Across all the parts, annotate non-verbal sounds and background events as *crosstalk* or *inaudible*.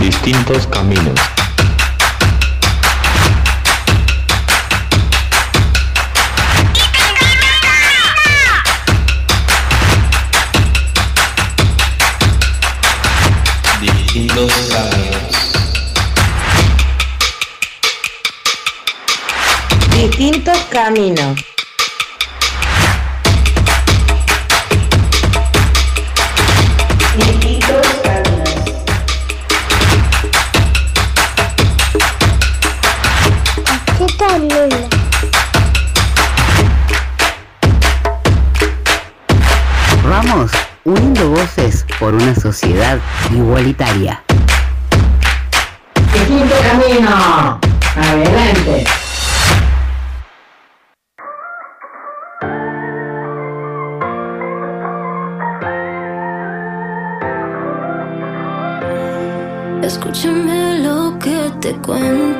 Distintos caminos. Distintos caminos. Distintos caminos. Por una sociedad igualitaria. Distinto camino. Adelante. Escúchame lo que te cuento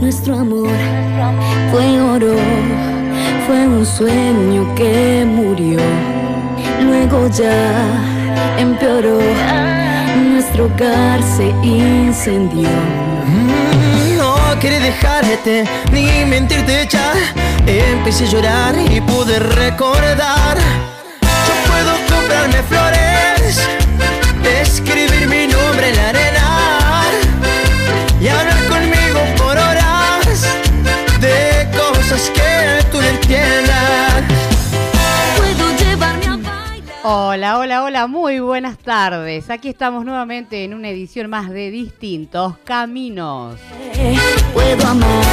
Nuestro amor fue oro, fue un sueño que murió. Luego ya empeoró, nuestro hogar se incendió. No quería dejarte ni mentirte ya. Empecé a llorar y pude recordar. Yo puedo comprarme flores, escribir mi nombre en la arena y hablar Puedo llevarme a bailar. Hola, hola, hola, muy buenas tardes. Aquí estamos nuevamente en una edición más de Distintos Caminos. Puedo amar.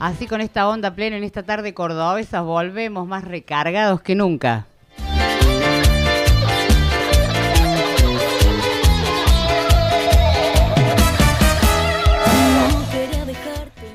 Así con esta onda plena en esta tarde cordobesa volvemos más recargados que nunca.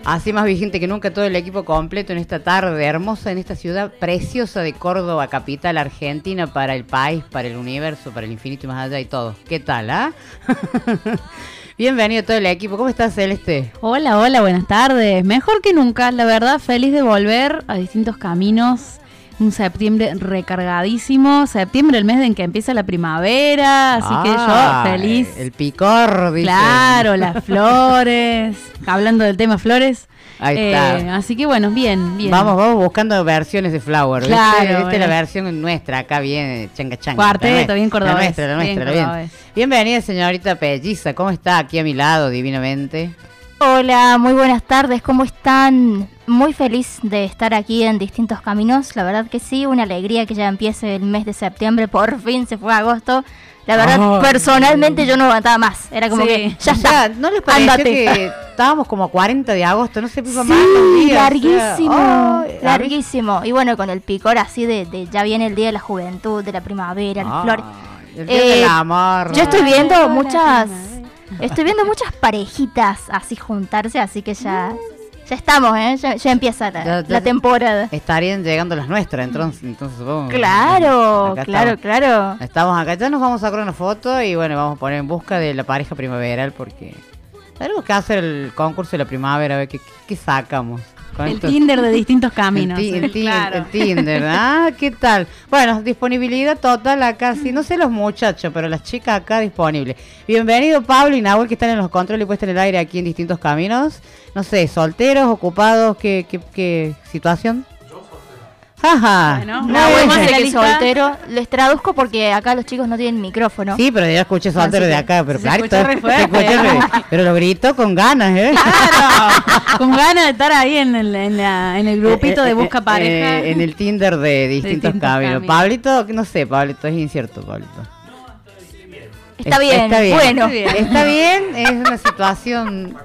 Así más vigente que nunca todo el equipo completo en esta tarde hermosa, en esta ciudad preciosa de Córdoba, capital argentina, para el país, para el universo, para el infinito y más allá y todo. ¿Qué tal, ah? *laughs* Bienvenido todo el equipo. ¿Cómo estás, Celeste? Hola, hola, buenas tardes. Mejor que nunca, la verdad, feliz de volver a distintos caminos. Un septiembre recargadísimo. Septiembre, el mes en que empieza la primavera. Así que Ah, yo feliz. El picor, dice. Claro, las *laughs* flores. Hablando del tema flores. Ahí Eh, está. así que bueno, bien, bien. Vamos, vamos buscando versiones de Flower. Claro, Esta es la versión nuestra, acá bien changa changa. Cuarteto, bien cordobés, La nuestra, la bien nuestra, bien. cordobés. Bienvenida, señorita Pelliza. ¿Cómo está aquí a mi lado, divinamente? Hola, muy buenas tardes, ¿cómo están? Muy feliz de estar aquí en distintos caminos, la verdad que sí, una alegría que ya empiece el mes de septiembre, por fin se fue agosto. La verdad, personalmente yo no aguantaba más, era como Sí. que ya está. ¿no les pareció ándate. que estábamos como a 40 de agosto? No se pipa Sí, más los días. o sea, larguísimo, larguísimo. Y bueno, con el picor así de, de ya viene el día de la juventud, de la primavera, las flores. el día del Eh, amor. Yo estoy viendo muchas, estoy viendo muchas parejitas así juntarse, así que ya, ya estamos, ¿eh? Ya, ya empieza la, Ya- ya- la temporada. Estarían llegando las nuestras, entonces, entonces supongo. Claro, claro, estamos. claro. Estamos acá, ya nos vamos a sacar una foto y bueno, vamos a poner en busca de la pareja primaveral porque tenemos que hacer el concurso de la primavera, a ver qué- qué sacamos. El Tinder de distintos caminos. El, ti- el Claro. el Tinder, ¿ah? ¿Qué tal? Bueno, disponibilidad total acá, sí, no sé los muchachos, pero las chicas acá disponibles. Bienvenido Pablo y Nahuel que están en los controles y puestos en el aire aquí en distintos caminos. No sé, solteros, ocupados, ¿qué, qué, qué situación? Jaja. Bueno, No, bien. bueno, de que soltero. Les traduzco porque acá los chicos no tienen micrófono. Sí, pero ya escuché soltero de acá, pero se claro, escuchó re fuerte. *laughs* pero lo grito con ganas, ¿eh? Claro, *laughs* con ganas de estar ahí en el, en la- en el grupito Eh, de eh, busca eh, pareja. eh, en el Tinder de distintos, distintos caminos. caminos. Pablito, no sé, Pablito, es incierto, Pablito. Está bien, Está bien. bueno. Está bien, es una situación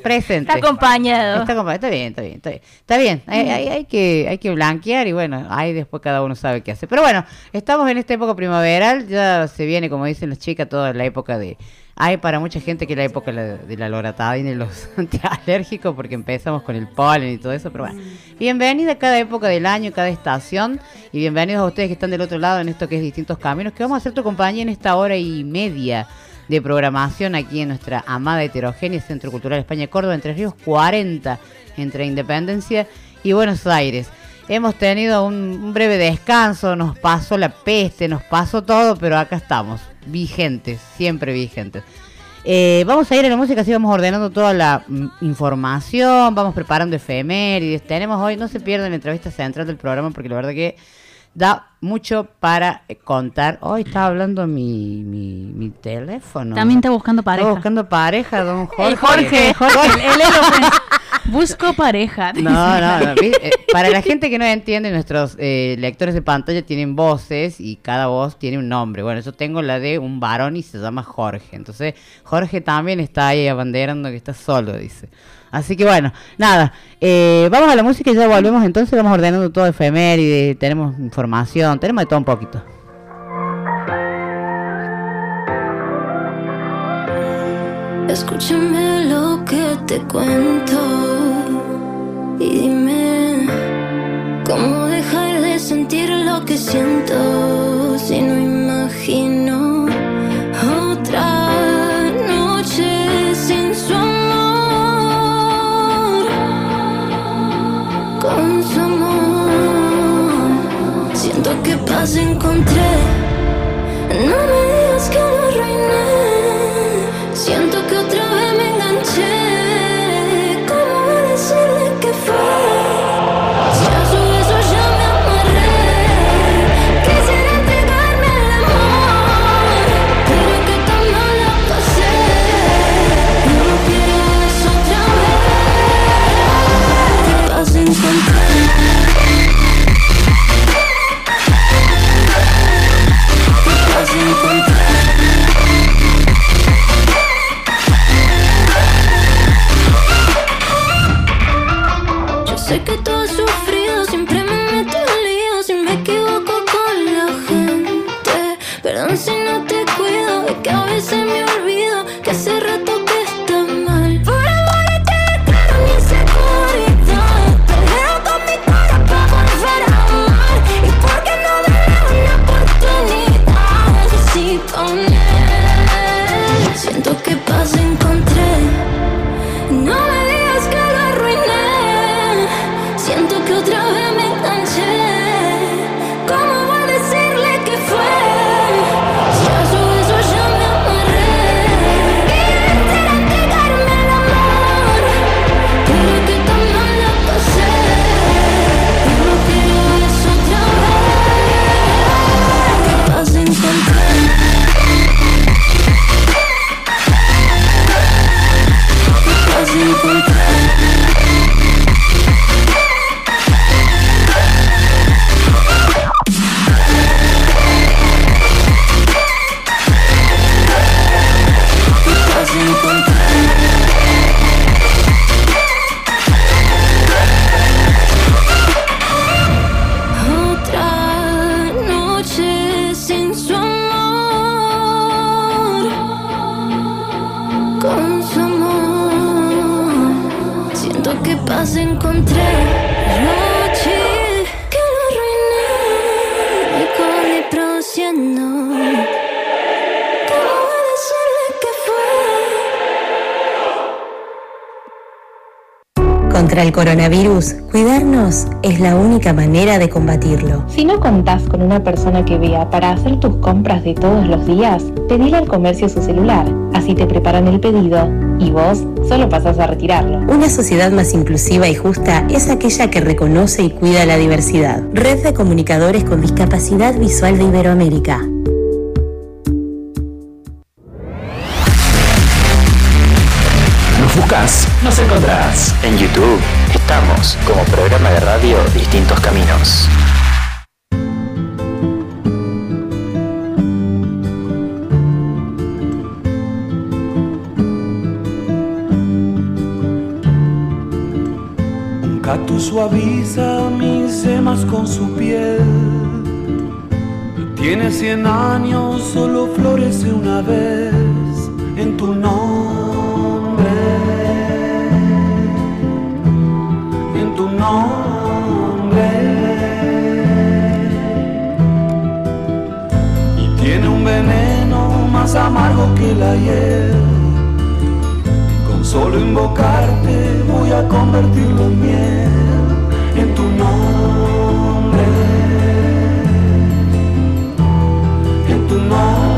presente. Está acompañado. Está, acompa- está bien, está bien, está bien. Está bien, hay, hay- hay que, hay que blanquear y bueno, ahí después cada uno sabe qué hace. Pero bueno, estamos en esta época primaveral, ya se viene, como dicen las chicas, toda la época de... Hay para mucha gente que la época de la loratadina y los *laughs* antialérgicos, porque empezamos con el polen y todo eso, pero bueno. Bienvenida a cada época del año, cada estación, y bienvenidos a ustedes que están del otro lado en esto que es Distintos Caminos, que vamos a hacer tu compañía en esta hora y media de programación aquí en nuestra amada heterogénea Centro Cultural España Córdoba, Entre Ríos 40, entre Independencia y Buenos Aires. Hemos tenido un, breve descanso, nos pasó la peste, nos pasó todo, pero acá estamos, vigentes, siempre vigentes. Eh, vamos a ir a la música, así vamos ordenando toda la mm, información, vamos preparando efemérides. Tenemos hoy, no se pierdan la entrevista central del programa porque la verdad que da mucho para contar. Hoy está hablando mi, mi, mi teléfono. También está buscando pareja. Está buscando pareja, don Jorge. El Jorge, Jorge, él es lo que- Busco pareja. No, no, no. Eh, para la gente que no entiende, nuestros eh, lectores de pantalla tienen voces y cada voz tiene un nombre. Bueno, yo tengo la de un varón y se llama Jorge. Entonces, Jorge también está ahí abanderando que está solo, dice. Así que bueno, nada. eh, vamos a la música y ya volvemos. Entonces, vamos ordenando todo efeméride, tenemos información, tenemos de todo un poquito. Escúchame lo que te cuento y dime cómo dejar de sentir lo que siento si no imagino paz encontré. No me sé que tú contra el coronavirus, cuidarnos es la única manera de combatirlo. Si no contás con una persona que vea para hacer tus compras de todos los días, pedile al comercio su celular. Así te preparan el pedido y vos solo pasás a retirarlo. Una sociedad más inclusiva y justa es aquella que reconoce y cuida la diversidad. Red de Comunicadores con Discapacidad Visual de Iberoamérica. Nos encontrás. En YouTube estamos como programa de radio Distintos Caminos. Un cactus suaviza mis semas con su piel. Tiene cien años, solo florece una vez en tu nombre. Y tiene un veneno más amargo que la hiel. Con solo invocarte voy a convertirlo en miel en tu nombre. En tu nombre.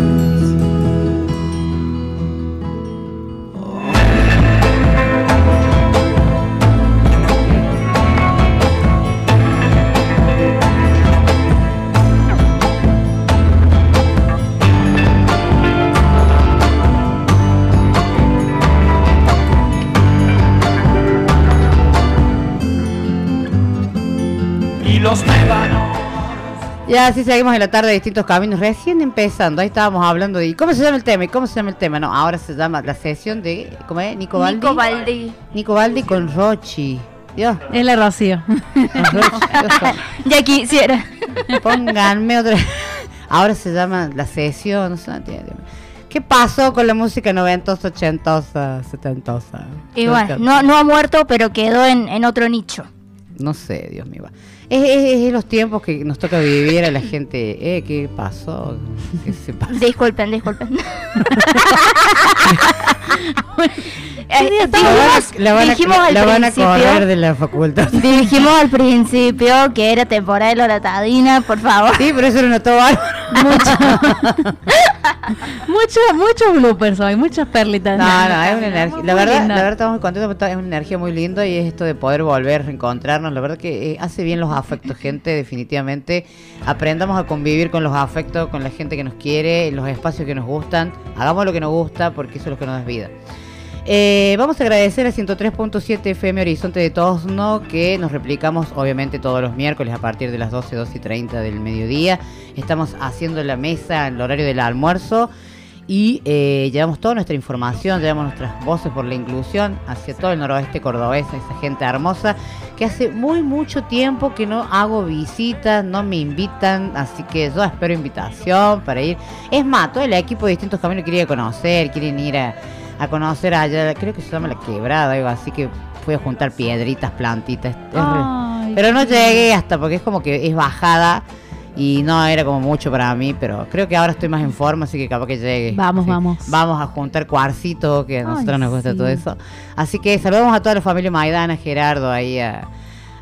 Y así seguimos en la tarde de distintos caminos, recién empezando. Ahí estábamos hablando de. ¿y ¿Cómo se llama el tema? ¿Y cómo se llama el tema? No, ahora se llama la sesión de. ¿Cómo es? Nico Baldi. Nico Baldi. Nico Baldi con Rochi. Dios. Es la Rocío. *laughs* Ya quisiera. Pónganme otra. Ahora se llama la sesión. ¿Qué pasó con la música noventosa, ochentosa, setentosa? Y bueno, no, no ha muerto, pero quedó en, en otro nicho. No sé, Dios mío. Es, es- es los tiempos que nos toca vivir a la gente. Eh, ¿qué pasó? ¿Qué se pasó? Disculpen, disculpen. *laughs* Eh, La van dijimos, a- la van a- dijimos al la van a principio- correr de la facultad. *laughs* Dijimos al principio que era temporada de loratadina, por favor. Sí, pero eso lo notó bárbaro. *laughs* Muchos, muchos bloopers hoy, muchas perlitas. No, no, es una energía. La verdad, linda. la verdad estamos muy contentos porque es una energía muy linda y es esto de poder volver a reencontrarnos. La verdad que eh, hace bien los afectos, gente, definitivamente. Aprendamos a convivir con los afectos, con la gente que nos quiere, en los espacios que nos gustan. Hagamos lo que nos gusta porque eso es lo que nos da vida. Eh, vamos a agradecer a 103.7 FM Horizonte de Tosno que nos replicamos obviamente todos los miércoles a partir de las 12, 12 y 30 del mediodía. Estamos haciendo la mesa en el horario del almuerzo y eh, llevamos toda nuestra información, llevamos nuestras voces por la inclusión hacia todo el noroeste cordobés, esa gente hermosa que hace muy mucho tiempo que no hago visitas, no me invitan, así que yo espero invitación para ir. Es más, todo el equipo de distintos caminos quiere ir a conocer, quieren ir a, a conocer allá, creo que se llama La Quebrada, algo así que fui a juntar piedritas, plantitas. Ay, pero no llegué hasta porque es como que es bajada y no era como mucho para mí, pero creo que ahora estoy más en forma, así que capaz que llegue. Vamos, Sí. vamos. Vamos a juntar cuarcito, que a nosotros Ay, nos gusta sí. todo eso. Así que saludamos a toda la familia Maidana, Gerardo, ahí a,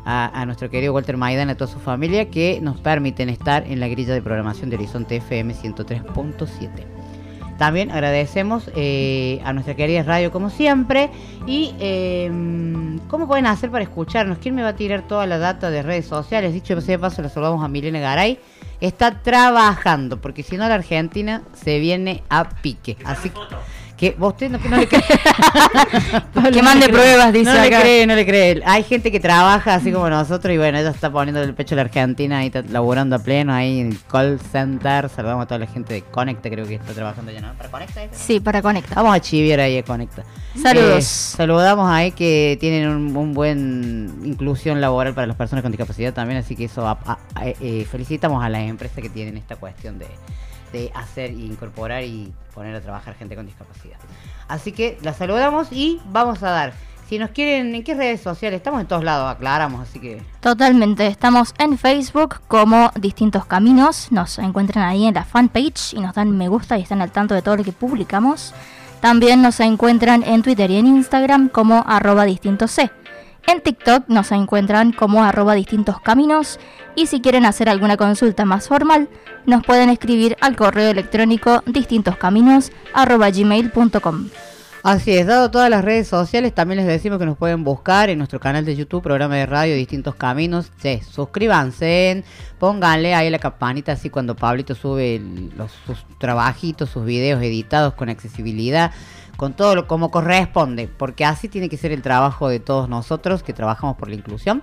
a- a nuestro querido Walter Maidana, a toda su familia, que nos permiten estar en la grilla de programación de Horizonte FM 103.7. También agradecemos eh, a nuestra querida radio como siempre. Y eh, ¿cómo pueden hacer para escucharnos? ¿Quién me va a tirar toda la data de redes sociales? Dicho sea de paso, la saludamos a Milena Garay. Está trabajando, porque si no la Argentina se viene a pique. Así que, que vos usted no, no le *laughs* cree. Que mande pruebas, dice No le cree, no le cree. Hay gente que trabaja así como nosotros y bueno, ella está poniendo el pecho a la Argentina ahí está laburando a pleno ahí en el call center. Saludamos a toda la gente de Conecta, creo que está trabajando ya, ¿no? ¿Para Conecta? es? Sí, para conectar. Vamos a chiviar ahí a Conecta. Saludos. Eh, saludamos ahí que tienen un, un buen inclusión laboral para las personas con discapacidad también, así que eso a- a- a- eh, felicitamos a las empresas que tienen esta cuestión de, de hacer e incorporar y poner a trabajar gente con discapacidad. Así que la saludamos y vamos a dar Si nos quieren, ¿en qué redes sociales? Estamos en todos lados, aclaramos, así que... Totalmente, estamos en Facebook como Distintos Caminos, nos encuentran ahí en la fanpage y nos dan me gusta y están al tanto de todo lo que publicamos. También nos encuentran en Twitter y en Instagram como arroba distintos C. En TikTok nos encuentran como arroba distintos caminos y si quieren hacer alguna consulta más formal nos pueden escribir al correo electrónico distintoscaminos arroba gmail.com. Así es, dado todas las redes sociales, también les decimos que nos pueden buscar en nuestro canal de YouTube, programa de radio Distintos Caminos. Sí, suscríbanse, pónganle ahí la campanita así cuando Pablito sube los, sus trabajitos, sus videos editados con accesibilidad, con todo lo como corresponde, porque así tiene que ser el trabajo de todos nosotros que trabajamos por la inclusión.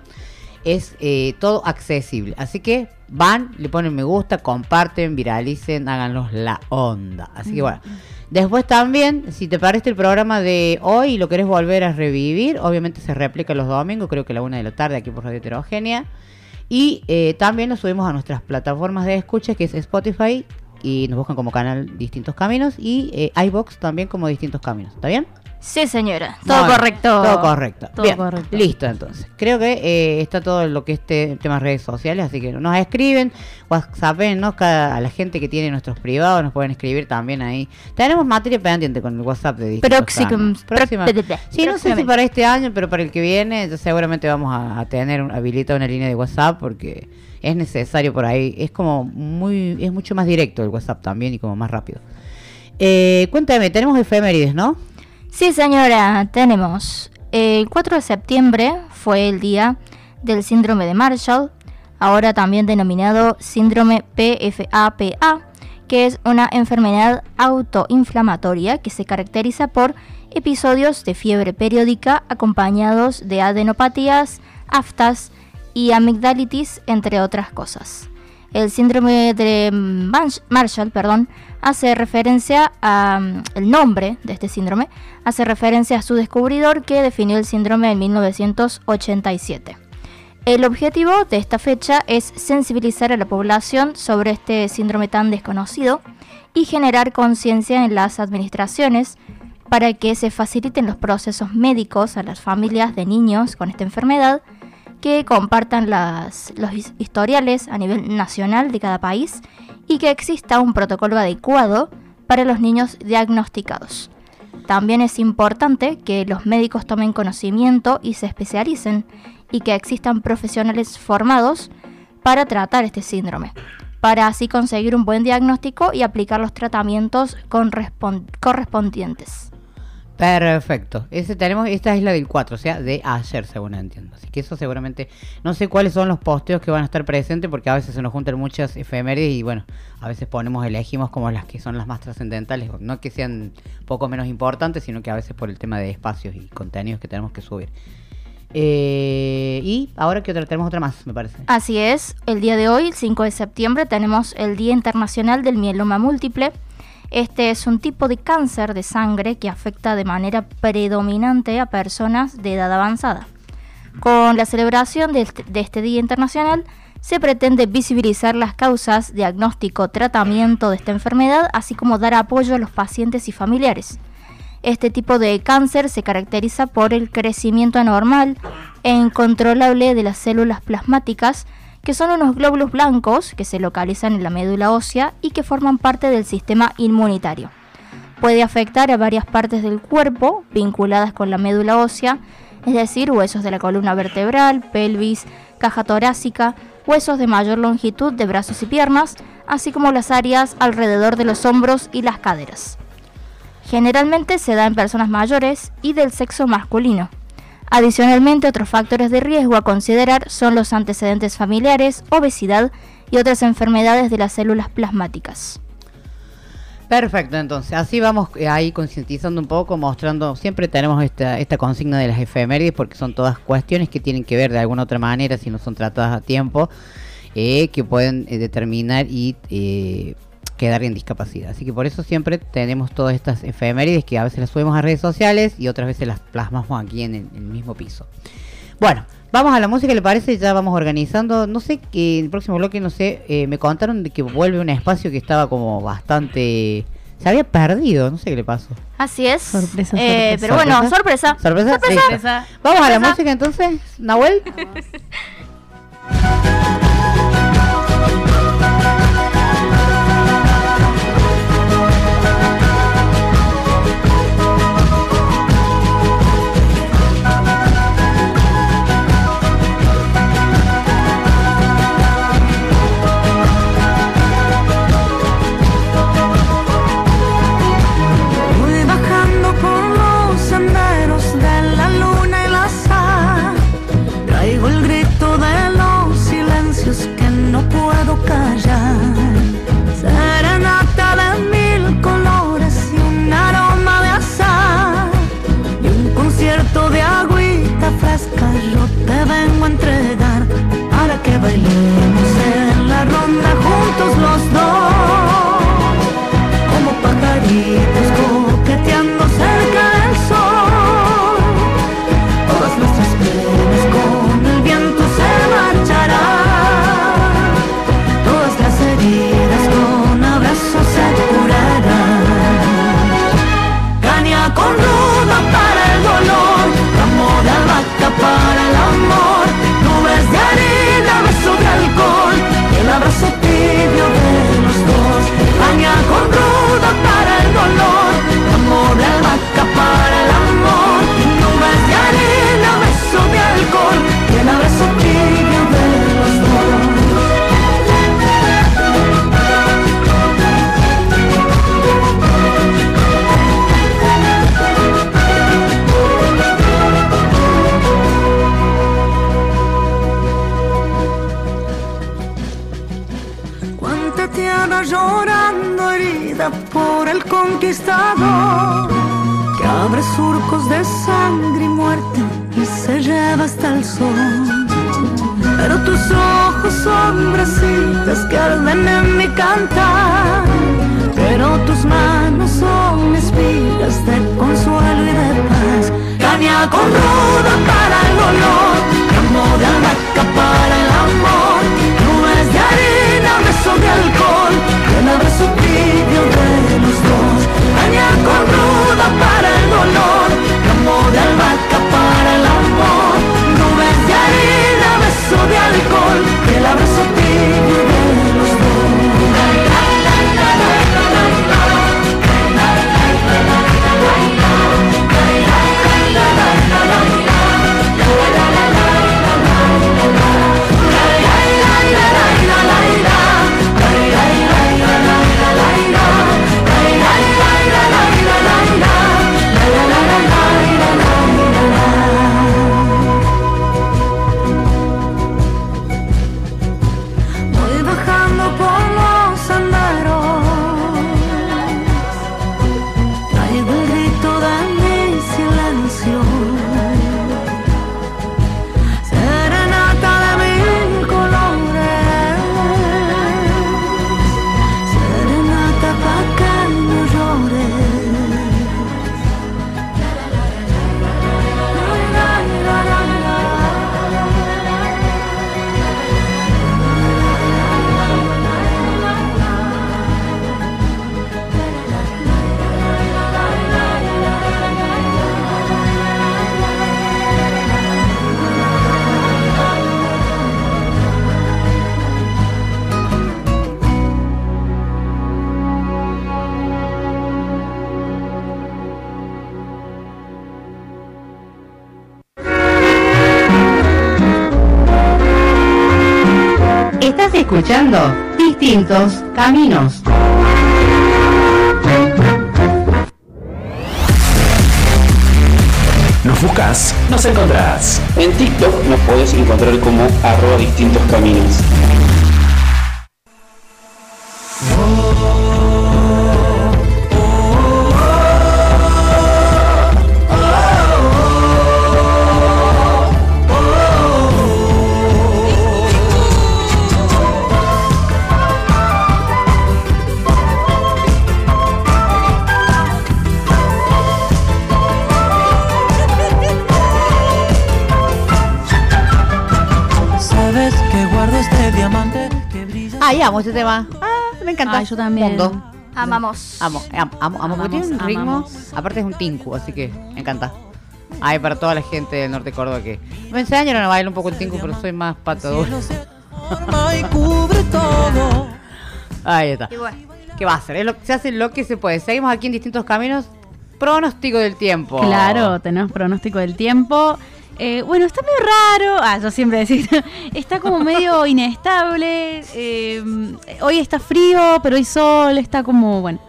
Es eh, todo accesible. Así que van, le ponen me gusta, comparten, viralicen, háganlos la onda. Así que bueno. Después también, si te parece el programa de hoy y lo querés volver a revivir, obviamente se replica los domingos, creo que a la una de la tarde aquí por Radio Heterogénea. Y eh, también lo subimos a nuestras plataformas de escucha, que es Spotify, y nos buscan como canal Distintos Caminos, y eh, iBox también como Distintos Caminos. ¿Está bien? Sí, señora, todo Bueno, correcto. Todo correcto. Todo Bien, correcto. Listo, entonces. Creo que eh, está todo lo que es te- temas redes sociales, así que nos escriben, WhatsApp, ¿no? Cada, a la gente que tiene nuestros privados nos pueden escribir también ahí. Tenemos materia pendiente con el WhatsApp de distintos Próxim- cambios. Próxima. Sí, no sé si para este año, pero para el que viene, seguramente vamos a, a tener un- habilitada una línea de WhatsApp porque es necesario por ahí. Es como muy, es mucho más directo el WhatsApp también y como más rápido. Eh, cuéntame, tenemos efemérides, ¿no? Sí, señora, tenemos. El 4 de septiembre fue el día del síndrome de Marshall, ahora también denominado síndrome PFAPA, que es una enfermedad autoinflamatoria que se caracteriza por episodios de fiebre periódica acompañados de adenopatías, aftas y amigdalitis, entre otras cosas. El síndrome de Marsh- Marshall, perdón, hace referencia a mm, el nombre de este síndrome, hace referencia a su descubridor que definió el síndrome en 1987. El objetivo de esta fecha es sensibilizar a la población sobre este síndrome tan desconocido y generar conciencia en las administraciones para que se faciliten los procesos médicos a las familias de niños con esta enfermedad, que compartan las- los his- historiales a nivel nacional de cada país y que exista un protocolo adecuado para los niños diagnosticados. También es importante que los médicos tomen conocimiento y se especialicen y que existan profesionales formados para tratar este síndrome, para así conseguir un buen diagnóstico y aplicar los tratamientos correspon- correspondientes. Perfecto. Ese tenemos, esta es la del 4, o sea, de ayer, según entiendo. Así que eso seguramente, no sé cuáles son los posteos que van a estar presentes, porque a veces se nos juntan muchas efemérides y bueno, a veces ponemos, elegimos como las que son las más trascendentales, no que sean poco menos importantes, sino que a veces por el tema de espacios y contenidos que tenemos que subir. Eh, y ahora que tenemos otra más, me parece. Así es, el día de hoy, el 5 de septiembre, tenemos el Día Internacional del Mieloma Múltiple. Este es un tipo de cáncer de sangre que afecta de manera predominante a personas de edad avanzada. Con la celebración de este, de este Día Internacional, se pretende visibilizar las causas, diagnóstico, tratamiento de esta enfermedad, así como dar apoyo a los pacientes y familiares. Este tipo de cáncer se caracteriza por el crecimiento anormal e incontrolable de las células plasmáticas, que son unos glóbulos blancos que se localizan en la médula ósea y que forman parte del sistema inmunitario. Puede afectar a varias partes del cuerpo vinculadas con la médula ósea, es decir, huesos de la columna vertebral, pelvis, caja torácica, huesos de mayor longitud de brazos y piernas, así como las áreas alrededor de los hombros y las caderas. Generalmente se da en personas mayores y del sexo masculino. Adicionalmente, otros factores de riesgo a considerar son los antecedentes familiares, obesidad y otras enfermedades de las células plasmáticas. Perfecto, entonces así vamos eh, ahí concientizando un poco, mostrando, siempre tenemos esta, consigna de las efemérides porque son todas cuestiones que tienen que ver de alguna otra manera, si no son tratadas a tiempo, eh, que pueden eh, determinar y quedar en discapacidad. Así que por eso siempre tenemos todas estas efemérides que a veces las subimos a redes sociales y otras veces las plasmamos aquí en el, mismo piso. Bueno, vamos a la música, ¿le parece? Ya vamos organizando. No sé, que en el próximo bloque, no sé, eh, me contaron de que vuelve un espacio que estaba como bastante... Se había perdido, no sé qué le pasó. Así es. Sorpresa, eh. Pero bueno, sorpresa. Sorpresa. sorpresa. sorpresa. Vamos a la música entonces, Nahuel. escuchando Distintos Caminos. Nos buscas, nos encontrás. En TikTok nos podés encontrar como arroba distintos caminos. amo este tema. Ah, me encanta. Ah, yo también. Amamos. Amo, eh, am, tiene ritmo. Aparte es un tinku, así que me encanta. Ay, para toda la gente del norte de Córdoba que me enseñaron a bailar un poco el tinku, pero soy más patador. Ahí está. ¿Qué va a hacer? Se hace lo que se puede. Seguimos aquí en distintos caminos. Pronóstico del tiempo. Claro, tenemos pronóstico del tiempo. Eh, bueno, está medio raro. Ah, yo siempre decía. *laughs* está como medio *laughs* inestable. eh, hoy está frío, pero hoy sol. Está como, bueno.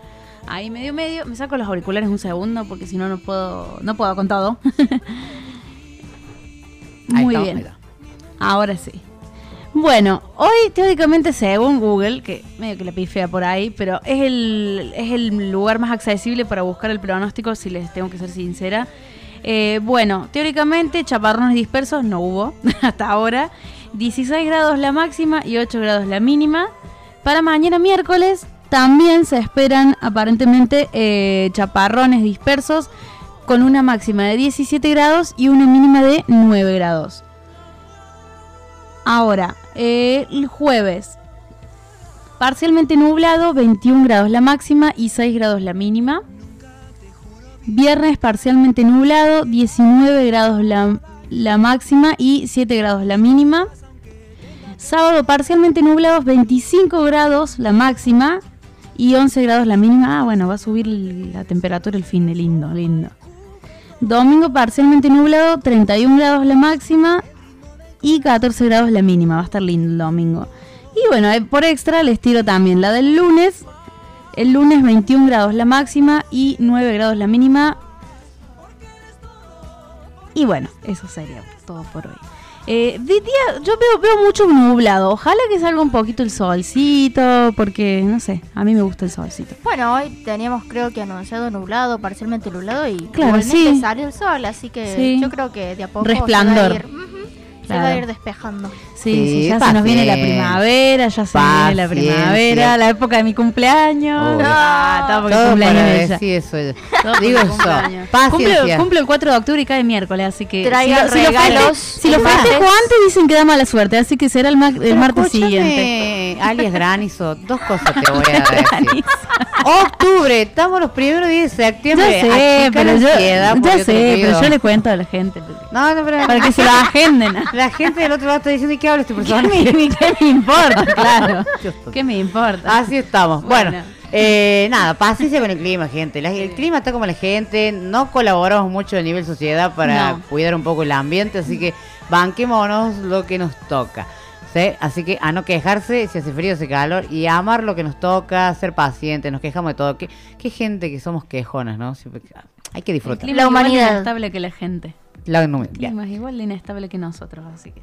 Ahí medio medio. Me saco los auriculares un segundo porque si no, no puedo. No puedo con todo. *laughs* Muy está, bien. Ahora sí. Bueno, hoy teóricamente según Google, que medio que la pifea por ahí, pero es el, es el lugar más accesible para buscar el pronóstico, si les tengo que ser sincera. Eh, bueno, teóricamente chaparrones dispersos no hubo *laughs* hasta ahora. 16 grados la máxima y 8 grados la mínima. Para mañana miércoles también se esperan aparentemente eh, chaparrones dispersos con una máxima de 17 grados y una mínima de 9 grados. Ahora, eh, el jueves, parcialmente nublado, 21 grados la máxima y 6 grados la mínima. Viernes parcialmente nublado, 19 grados la, la máxima y 7 grados la mínima. Sábado parcialmente nublados, 25 grados la máxima y 11 grados la mínima. Ah, bueno, va a subir la temperatura el fin de lindo, lindo. Domingo parcialmente nublado, 31 grados la máxima y 14 grados la mínima. Va a estar lindo el domingo. Y bueno, eh, por extra les tiro también la del lunes. El lunes 21 grados la máxima y 9 grados la mínima. Y bueno, eso sería todo por hoy. Eh, de día, yo veo, veo mucho nublado. Ojalá que salga un poquito el solcito, porque no sé, a mí me gusta el solcito. bueno, hoy teníamos creo que anunciado nublado, parcialmente nublado y Claro, sí. salió el sol, así que Sí. yo creo que de a poco Resplandor. se va a ir, se va a ir despejando. Sí, Sí, sí, ya se nos viene la primavera, ya se viene la primavera, la época de mi cumpleaños. Uy. Ah, todo porque Todo cumpleaños para ella. decir eso. Todo *laughs* Digo eso. Cumple, cumple el 4 de octubre y cae miércoles, así que Traigan si lo, regalos si lo festejo antes dicen que da mala suerte, así que será el, ma- el martes siguiente. alias Granizo, dos cosas te *laughs* voy a decir. Octubre, estamos los primeros días de Ya septiembre. sé, achica pero la yo, ya sé, pero yo le cuento a la gente. No, no, pero Para que se lo agenden. *laughs* La gente del otro lado está diciendo, ¿y qué habla este ¿Qué personaje? me, qué me importa? *laughs* Claro. *laughs* ¿Qué me importa? Así estamos. Bueno, Bueno. eh, nada, paciencia con el *laughs* clima, gente. La- el clima está como la gente, no colaboramos mucho a nivel sociedad para No. cuidar un poco el ambiente, así que banquémonos lo que nos toca. ¿sí? Así que a no quejarse si hace frío o hace calor y a amar lo que nos toca, ser pacientes, nos quejamos de todo. Qué, qué gente que somos quejonas, ¿no? Siempre hay que El disfrutar. clima La es igual de humanidad. inestable que la gente. La- ya. clima es igual de inestable que nosotros, así que.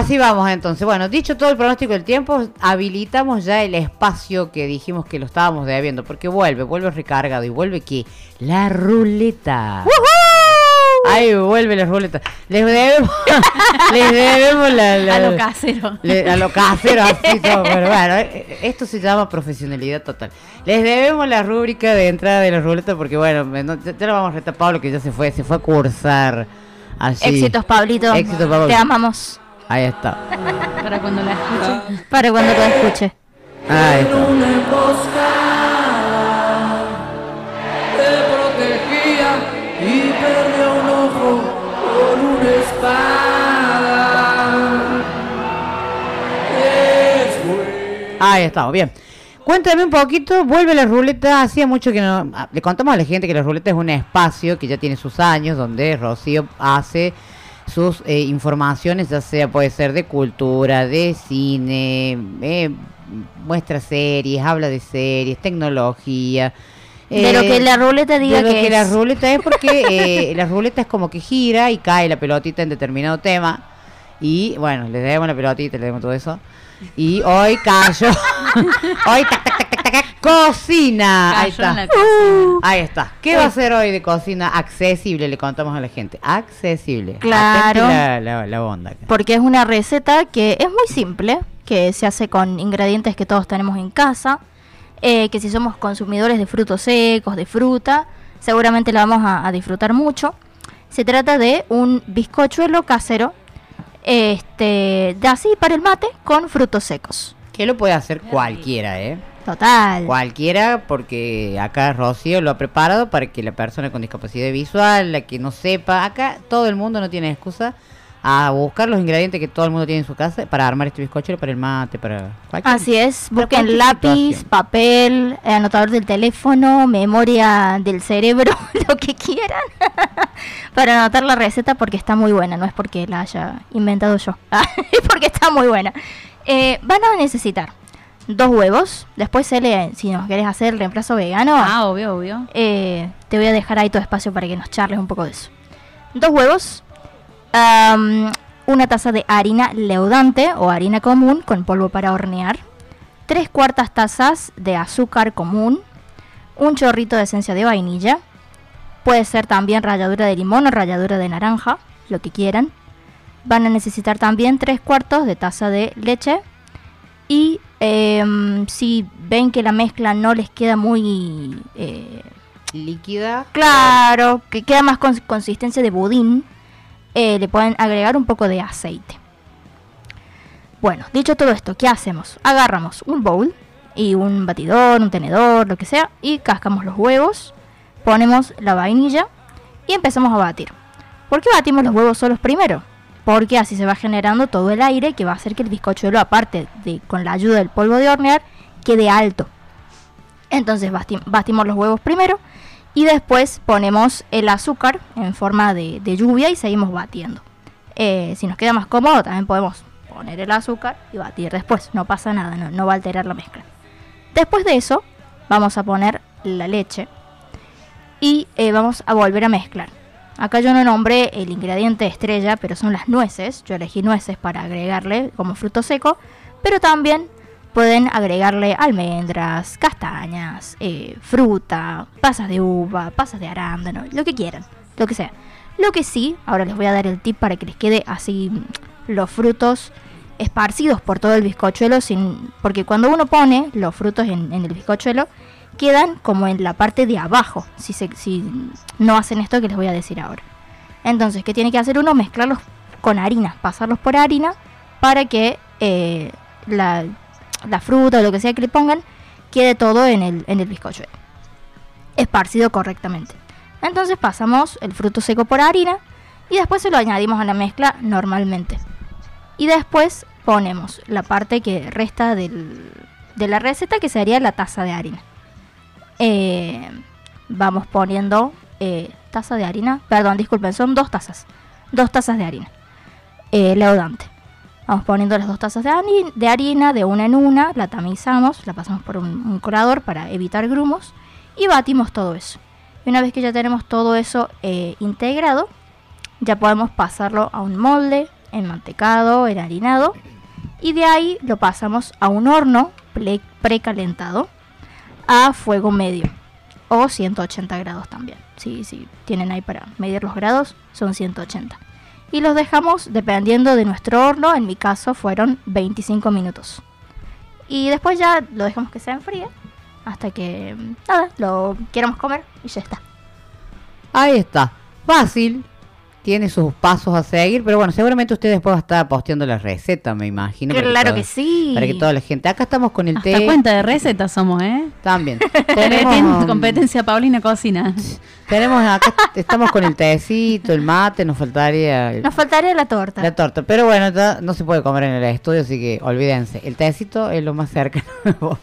Así vamos entonces. Bueno, dicho todo el pronóstico del tiempo, habilitamos ya el espacio que dijimos que lo estábamos debiendo, porque vuelve, vuelve recargado y vuelve que la ruleta. Ahí vuelve la ruleta. Les debemos, *laughs* les debemos la, la- A lo casero. le- a lo casero, así todo. Bueno, bueno, eh, esto se llama profesionalidad total. Les debemos la rúbrica de entrada de la ruleta porque, bueno, no- ya ya lo vamos a retar Pablo que ya se fue, se fue a cursar. Así. Éxitos, Pablito. Éxitos, Pablo. Te amamos. Ahí está. Para cuando la escuche. Para cuando lo escuche. Ahí está. una emboscada te protegía y perdió un ojo con una espada. Es bueno. Ahí estamos, bien. Cuéntame un poquito, vuelve la ruleta, hacía mucho que no... ah, Le contamos a la gente que la ruleta es un espacio que ya tiene sus años, donde Rocío hace sus eh, informaciones, ya sea puede ser de cultura, de cine, eh, muestra series, habla de series, tecnología. De lo que la ruleta diga de lo que que la es. ruleta es porque *laughs* eh, la ruleta es como que gira y cae la pelotita en determinado tema. Y bueno, le debemos la pelotita, le debemos todo eso. Y hoy cayó. *laughs* hoy tac, tac, tac, tac, tac, cocina. Ahí en está. la cocina. Ahí está. ¿Qué va a ser hoy de cocina accesible? Le contamos a la gente. Accesible. Claro. La, la, la onda. Porque es una receta que es muy simple, que se hace con ingredientes que todos tenemos en casa, eh, que si somos consumidores de frutos secos, de fruta, seguramente la vamos a, a disfrutar mucho. Se trata de un bizcochuelo casero, este, de así para el mate, con frutos secos. Que lo puede hacer cualquiera, ¿eh? Total. Cualquiera, porque acá Rocío lo ha preparado para que la persona con discapacidad visual, la que no sepa, acá todo el mundo no tiene excusa a buscar los ingredientes que todo el mundo tiene en su casa para armar este bizcocho para el mate, para cualquier- Así es, busquen lápiz, situación. papel, anotador del teléfono, memoria del cerebro, *laughs* lo que quieran, *laughs* para anotar la receta porque está muy buena, no es porque la haya inventado yo, *laughs* es porque está muy buena. Eh, van a necesitar dos huevos, después se le, si nos querés hacer el reemplazo vegano, Ah, obvio, obvio. eh, te voy a dejar ahí todo espacio para que nos charles un poco de eso. Dos huevos, una taza de harina leudante o harina común con polvo para hornear, tres cuartas tazas de azúcar común, un chorrito de esencia de vainilla, puede ser también ralladura de limón o ralladura de naranja, lo que quieran. Van a necesitar también tres cuartos de taza de leche y em, si ven que la mezcla no les queda muy eh, líquida, claro, que queda más con consistencia de budín, eh, le pueden agregar un poco de aceite. Bueno, dicho todo esto, ¿qué hacemos? Agarramos un bowl y un batidor, un tenedor, lo que sea, y cascamos los huevos, ponemos la vainilla y empezamos a batir. ¿Por qué batimos los huevos solos primero? Porque así se va generando todo el aire que va a hacer que el bizcochuelo, aparte de con la ayuda del polvo de hornear, quede alto. Entonces batimos los huevos primero y después ponemos el azúcar en forma de, lluvia y seguimos batiendo. Eh, si nos queda más cómodo también podemos poner el azúcar y batir después, no pasa nada, no, no va a alterar la mezcla. Después de eso vamos a poner la leche y eh, vamos a volver a mezclar. Acá yo no nombré el ingrediente estrella, pero son las nueces. Yo elegí nueces para agregarle como fruto seco, pero también pueden agregarle almendras, castañas, eh, fruta, pasas de uva, pasas de arándano, lo que quieran, lo que sea. Lo que sí, ahora les voy a dar el tip para que les quede así mm, los frutos esparcidos por todo el bizcochuelo, sin, porque cuando uno pone los frutos en, el bizcochuelo, quedan como en la parte de abajo, si, se, si no hacen esto que les voy a decir ahora. Entonces, ¿qué tiene que hacer uno? Mezclarlos con harina, pasarlos por harina para que eh, la, la fruta o lo que sea que le pongan quede todo en el, en el bizcochuelo. Esparcido correctamente. Entonces pasamos el fruto seco por harina y después se lo añadimos a la mezcla normalmente. Y después ponemos la parte que resta del- de la receta que sería la taza de harina. Eh, vamos poniendo eh, taza de harina, perdón, disculpen, son dos tazas. Dos tazas de harina. Eh, leudante. Vamos poniendo las dos tazas de, hari- de harina de una en una, la tamizamos, la pasamos por un, un colador para evitar grumos y batimos todo eso. Y una vez que ya tenemos todo eso eh, integrado, ya podemos pasarlo a un molde enmantecado, enharinado y de ahí lo pasamos a un horno precalentado a fuego medio o 180 grados también. Si si tienen ahí para medir los grados, son 180. Y los dejamos dependiendo de nuestro horno, en mi caso fueron 25 minutos. Y después ya lo dejamos que se enfríe hasta que mm, nada, lo queramos comer y ya está. Ahí está. Fácil. Tiene sus pasos a seguir, pero bueno, seguramente usted después va a estar posteando la receta, me imagino. para Claro que sí. Para que toda la gente. Acá estamos con el Hasta té. cuenta de recetas somos, ¿eh? También. *laughs* Competencia, Tenemos, competencia Paulina Cocina. tenemos acá, estamos con el tecito, el mate, nos faltaría el- Nos faltaría la torta. la torta. Pero bueno, ya no se puede comer en el estudio, así que olvídense. El tecito es lo más cercano, *laughs*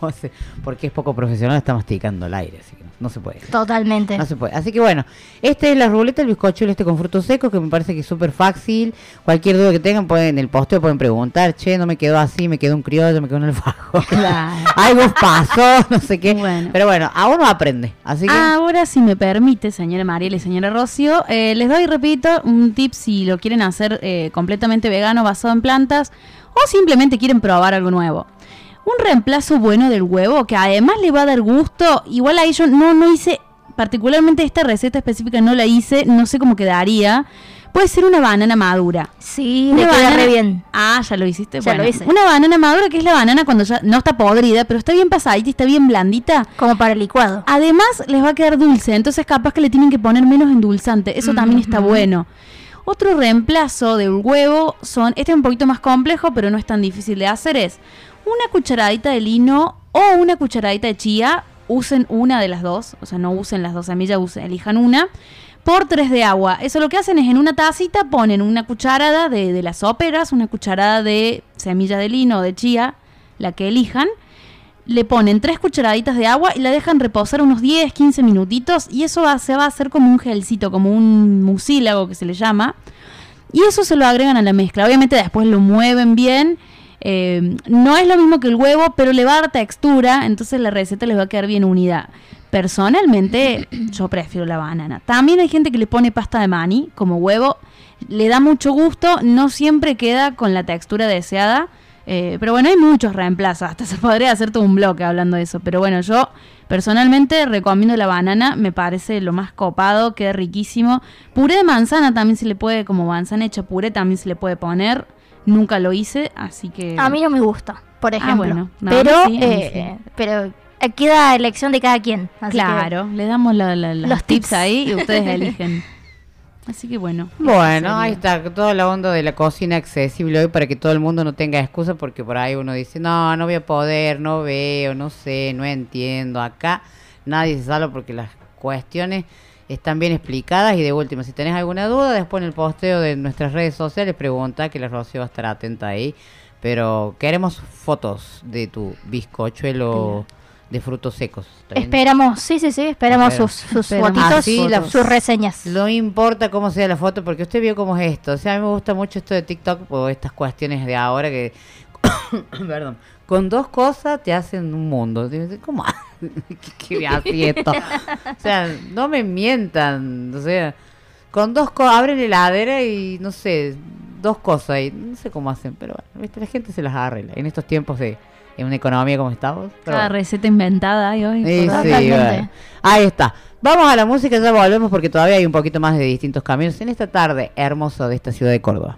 porque es poco profesional, está masticando el aire, así que no, no se puede. Totalmente. No se puede. Así que bueno, este es la ruleta, el bizcochuelo este con frutos secos, que me parece que es súper fácil. Cualquier duda que tengan, pueden en el posteo pueden preguntar, che, no me quedó así, me quedó un criollo, me quedó un alfajor. *laughs* Algo pasó, *laughs* no sé qué. Pero bueno, a uno aprende. Así que Ahora, si me permite, señora Mariela y señora Rocío, eh, les doy, repito, un tip si lo quieren hacer eh, completamente vegano, basado en plantas, o simplemente quieren probar algo nuevo. Un reemplazo bueno del huevo, que además le va a dar gusto, igual ahí yo no, no hice, particularmente esta receta específica no la hice, no sé cómo quedaría. Puede ser una banana madura. Sí, le queda re bien. Ah, ya lo hiciste. Ya Bueno, lo hice. Una banana madura que es la banana cuando ya no está podrida, pero está bien pasadita y está bien blandita. Como para el licuado. Además, les va a quedar dulce, entonces capaz que le tienen que poner menos endulzante. Eso también está bueno. Otro reemplazo del huevo son, este es un poquito más complejo, pero no es tan difícil de hacer, es una cucharadita de lino o una cucharadita de chía. Usen una de las dos, o sea, no usen las dos semillas, usen, elijan una. Por tres de agua. Eso lo que hacen es en una tacita ponen una cucharada de, las óperas, una cucharada de semilla de lino o de chía, la que elijan le ponen tres cucharaditas de agua y la dejan reposar unos 10, 15 minutitos y eso va- se va a hacer como un gelcito, como un mucílago que se le llama. Y eso se lo agregan a la mezcla. Obviamente después lo mueven bien. Eh, no es lo mismo que el huevo, pero le va a dar textura, entonces la receta les va a quedar bien unida. Personalmente, yo prefiero la banana. También hay gente que le pone pasta de maní como huevo. Le da mucho gusto, no siempre queda con la textura deseada. eh, pero bueno, hay muchos reemplazos. Hasta *laughs* se podría hacer todo un bloque hablando de eso. Pero bueno, yo personalmente recomiendo la banana. Me parece lo más copado, queda riquísimo. Puré de manzana también se le puede, como manzana hecha puré, también se le puede poner. Nunca lo hice, así que. A mí no me gusta, por Ah, ejemplo. bueno. No, pero, sí, eh, pero eh, queda elección de cada quien. así que- Claro, le damos la- la- los Los tips tips. ahí y ustedes *laughs* eligen. Así que bueno. Bueno, ahí está toda la onda de la cocina accesible hoy para que todo el mundo no tenga excusa porque por ahí uno dice, no, no voy a poder, no veo, no sé, no entiendo. Acá nadie se salva porque las cuestiones están bien explicadas y de última, si tenés alguna duda, después en el posteo de nuestras redes sociales pregunta que la Rocío va a estar atenta ahí. Pero queremos fotos de tu bizcochuelo de frutos secos. Esperamos, sí, sí, sí, esperamos Espera. sus, sus Esperamos. fotitos, Así la- sus reseñas. No importa cómo sea la foto, porque usted vio cómo es esto. O sea, a mí me gusta mucho esto de TikTok por estas cuestiones de ahora que. *coughs* Perdón. Con dos cosas te hacen un mundo. ¿Cómo? *laughs* ¿Qué, qué así esto? O sea, no me mientan. O sea, con dos cosas. Abren la heladera y no sé, dos cosas. Y no sé cómo hacen, pero bueno, ¿viste? la gente se las arregla. En estos tiempos de. En una economía como estamos. Cada bueno. receta inventada hay hoy. Sí, por- sí, bueno. Ahí está. Vamos a la música, ya volvemos porque todavía hay un poquito más de distintos caminos en esta tarde hermosa de esta ciudad de Córdoba.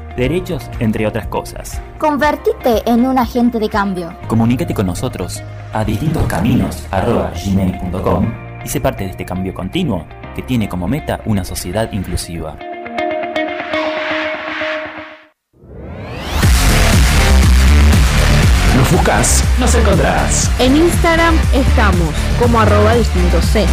derechos, entre otras cosas. Convertite en un agente de cambio. Comunícate con nosotros a distintoscaminos.gmail.com y sé parte de este cambio continuo que tiene como meta una sociedad inclusiva. Nos buscas, nos encontrás. En Instagram estamos como arroba distinto C.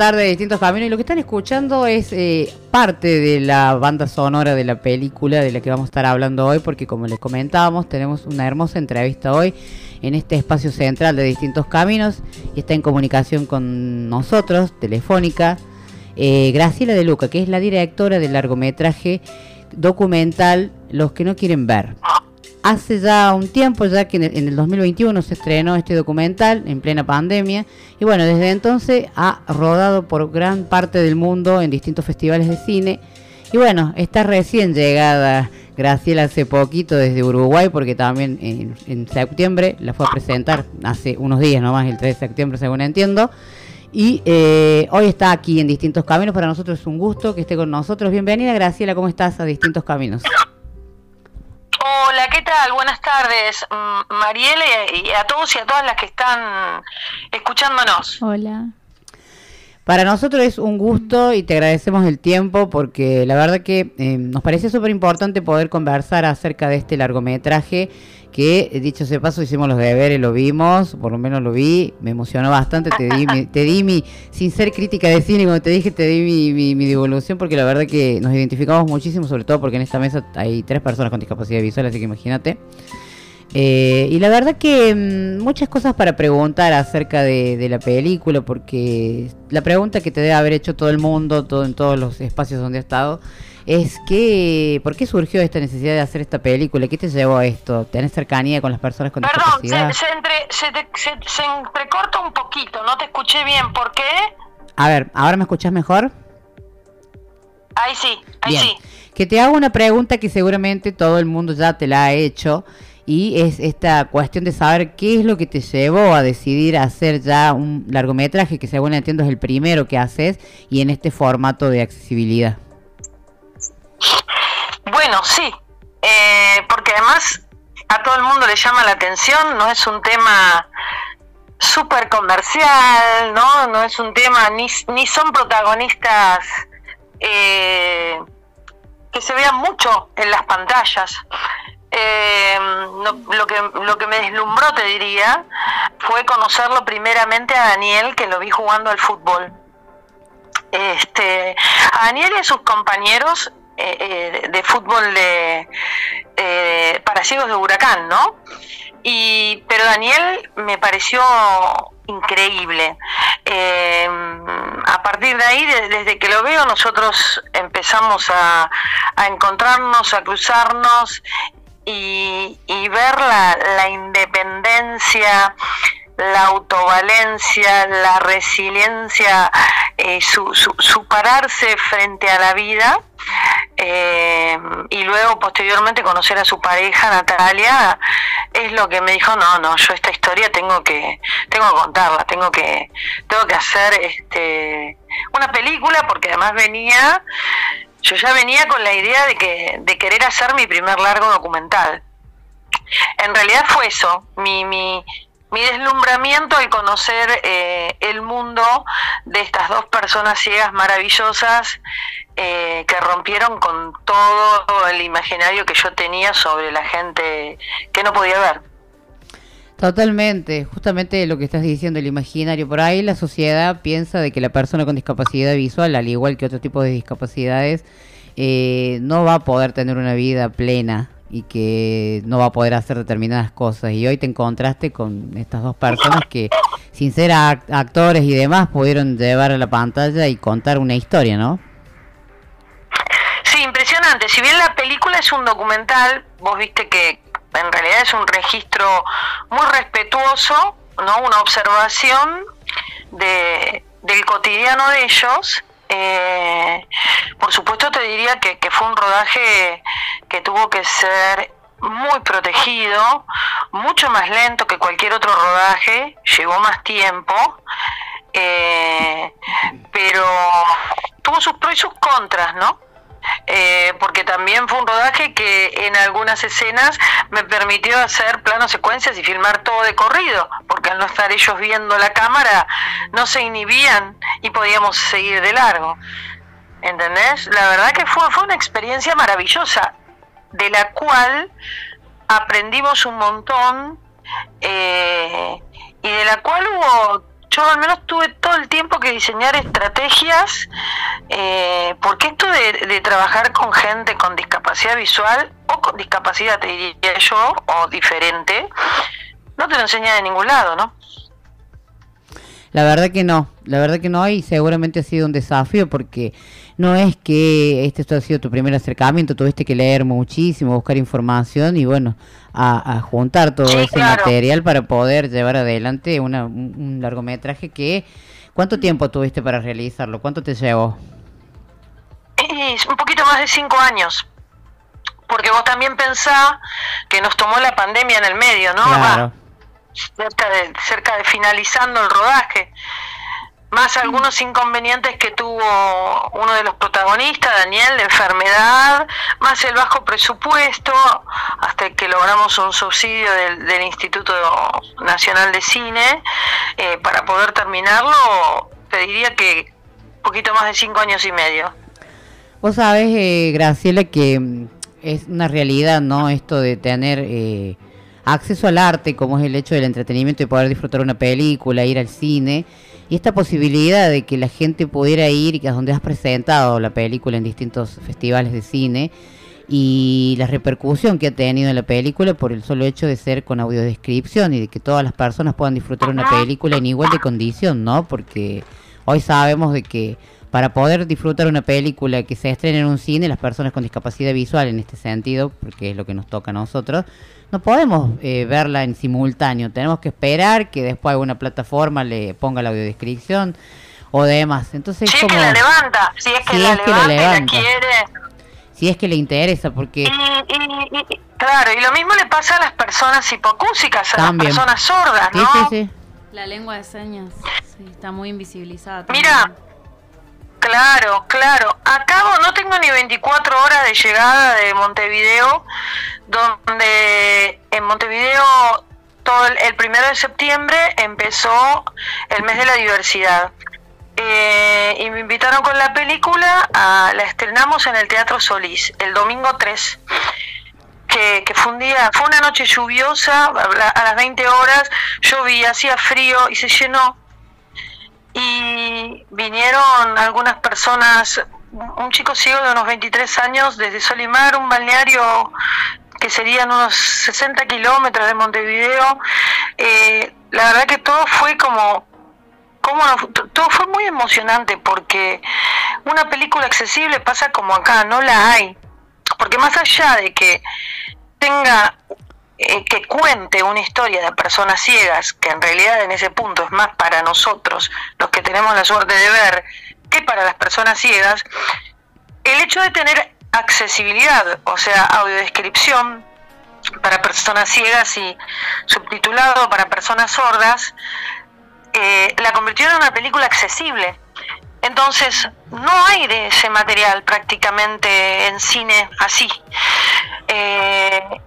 tarde de distintos caminos. Y lo que están escuchando es eh, parte de la banda sonora de la película de la que vamos a estar hablando hoy, porque como les comentábamos, tenemos una hermosa entrevista hoy en este espacio central de distintos caminos. Y está en comunicación con nosotros, telefónica, eh, Graciela de Luca, que es la directora del largometraje documental Los que no quieren ver. Hace ya un tiempo, ya que en el, en el 2021 se estrenó este documental en plena pandemia, y bueno, desde entonces ha rodado por gran parte del mundo en distintos festivales de cine. Y bueno, está recién llegada Graciela hace poquito desde Uruguay, porque también en, en septiembre la fue a presentar, hace unos días nomás, el 3 de septiembre según entiendo. Y eh, hoy está aquí en Distintos Caminos. Para nosotros es un gusto que esté con nosotros. Bienvenida, Graciela. ¿Cómo estás a Distintos Caminos? Hola, ¿qué tal? Buenas tardes, mm, Marielle, y a todos y a todas las que están escuchándonos. Hola. Para nosotros es un gusto y te agradecemos el tiempo porque la verdad que eh, nos parece súper importante poder conversar acerca de este largometraje que, dicho sea paso, hicimos los deberes, lo vimos, por lo menos lo vi, me emocionó bastante, te di, mi, te di mi, sin ser crítica de cine, como te dije, te di mi, mi, mi devolución porque la verdad que nos identificamos muchísimo, sobre todo porque en esta mesa hay tres personas con discapacidad visual, así que imagínate. Eh, y la verdad que mm, muchas cosas para preguntar acerca de, de, la película, porque la pregunta que te debe haber hecho todo el mundo, todo en todos los espacios donde ha estado, es que, ¿por qué surgió esta necesidad de hacer esta película? ¿Qué te llevó a esto? ¿Tenés cercanía con las personas con Perdón, discapacidad? se, se, entre, se, te- se- se entrecorta un poquito, no te escuché bien, ¿por qué? A ver, ¿ahora me escuchás mejor? Ahí sí, ahí Bien. sí. Que te hago una pregunta que seguramente todo el mundo ya te la ha hecho y es esta cuestión de saber qué es lo que te llevó a decidir hacer ya un largometraje que según entiendo es el primero que haces y en este formato de accesibilidad. Bueno, sí, eh, porque además a todo el mundo le llama la atención, no es un tema súper comercial, ¿no? No es un tema, ni, ni son protagonistas eh, que se vean mucho en las pantallas. Eh, lo, que, lo que me deslumbró, te diría, fue conocerlo primeramente a Daniel, que lo vi jugando al fútbol. Este, a Daniel y a sus compañeros eh, eh, de fútbol de eh, para ciegos de huracán, ¿no? Y, pero Daniel me pareció increíble. Eh, a partir de ahí, de- desde que lo veo, nosotros empezamos a, a encontrarnos, a cruzarnos y, y ver la, la independencia, la autovalencia, la resiliencia, eh, su, su, pararse frente a la vida eh, y luego posteriormente conocer a su pareja Natalia es lo que me dijo no no yo esta historia tengo que tengo que contarla tengo que tengo que hacer este una película porque además venía yo ya venía con la idea de que de querer hacer mi primer largo documental en realidad fue eso mi mi mi deslumbramiento al conocer eh, el mundo de estas dos personas ciegas maravillosas eh, que rompieron con todo el imaginario que yo tenía sobre la gente que no podía ver. Totalmente, justamente lo que estás diciendo, el imaginario. Por ahí la sociedad piensa de que la persona con discapacidad visual, al igual que otro tipo de discapacidades, eh, no va a poder tener una vida plena y que no va a poder hacer determinadas cosas. Y hoy te encontraste con estas dos personas que, sin ser act- actores y demás, pudieron llevar a la pantalla y contar una historia, ¿no? Sí, impresionante. Si bien la película es un documental, vos viste que en realidad es un registro muy respetuoso, ¿no? Una observación de, del cotidiano de ellos. Eh, por supuesto te diría que, fue un rodaje que tuvo que ser muy protegido, mucho más lento que cualquier otro rodaje, llevó más tiempo, eh, pero tuvo sus pros y sus contras, ¿no? Eh, porque también fue un rodaje que en algunas escenas me permitió hacer planos secuencias y filmar todo de corrido, porque al no estar ellos viendo la cámara no se inhibían y podíamos seguir de largo. ¿Entendés? La verdad que fue, fue una experiencia maravillosa, de la cual aprendimos un montón eh, y de la cual hubo, yo al menos tuve todo el tiempo que diseñar estrategias, eh, porque esto de, trabajar con gente con discapacidad visual o con discapacidad, te diría yo, o diferente, no te lo enseña de ningún lado, ¿no? La verdad que no, la verdad que no y seguramente ha sido un desafío porque no es que este ha sido tu primer acercamiento, tuviste que leer muchísimo, buscar información y bueno, a, a juntar todo Sí, ese claro. material para poder llevar adelante una, un, un largometraje que... ¿Cuánto tiempo tuviste para realizarlo? ¿Cuánto te llevó? Es un poquito más de cinco años. Porque vos también pensás que nos tomó la pandemia en el medio, ¿no? Claro. cerca de, cerca de finalizando el rodaje. Más algunos inconvenientes que tuvo uno de los protagonistas, Daniel, de enfermedad, más el bajo presupuesto, hasta que logramos un subsidio del, Instituto Nacional de Cine eh, para poder terminarlo, te diría que un poquito más de cinco años y medio. Vos sabés, eh, Graciela, que mm, es una realidad, ¿no? Esto de tener eh, acceso al arte, como es el hecho del entretenimiento, de poder disfrutar una película, ir al cine, y esta posibilidad de que la gente pudiera ir, y que es donde has presentado la película en distintos festivales de cine, y la repercusión que ha tenido la película por el solo hecho de ser con audiodescripción y de que todas las personas puedan disfrutar una película en igual de condición, ¿no? Porque hoy sabemos de que para poder disfrutar una película que se estrene en un cine, las personas con discapacidad visual en este sentido, porque es lo que nos toca a nosotros, no podemos eh, verla en simultáneo. Tenemos que esperar que después alguna plataforma le ponga la audiodescripción o demás. Entonces, Si es como, que la levanta, si es que, Si la, es que la levanta, la quiere. si es que le interesa, porque Y, y- y- claro, y lo mismo le pasa a las personas hipocúsicas, a También. las personas sordas, Sí, ¿no? sí, sí. La lengua de señas sí, está muy invisibilizada. Mira, claro, claro. Acabo, no tengo ni 24 horas de llegada de Montevideo, donde en Montevideo todo el, primero de septiembre empezó el mes de la diversidad. Eh, y me invitaron con la película, a, la estrenamos en el Teatro Solís, el domingo 3 que, que fue un día, fue una noche lluviosa, a las 20 horas, llovía, hacía frío y se llenó. Y vinieron algunas personas, un chico ciego de unos 23 años desde Solimar, un balneario que serían unos 60 kilómetros de Montevideo. Eh, la verdad que todo fue como, como todo fue muy emocionante porque una película accesible pasa como acá, no la hay. Porque más allá de que tenga eh, que cuente una historia de personas ciegas, que en realidad en ese punto es más para nosotros, los que tenemos la suerte de ver, que para las personas ciegas, el hecho de tener accesibilidad, o sea, audiodescripción para personas ciegas y subtitulado para personas sordas, eh, la convirtió en una película accesible. Entonces, no hay de ese material prácticamente en cine así. Eh,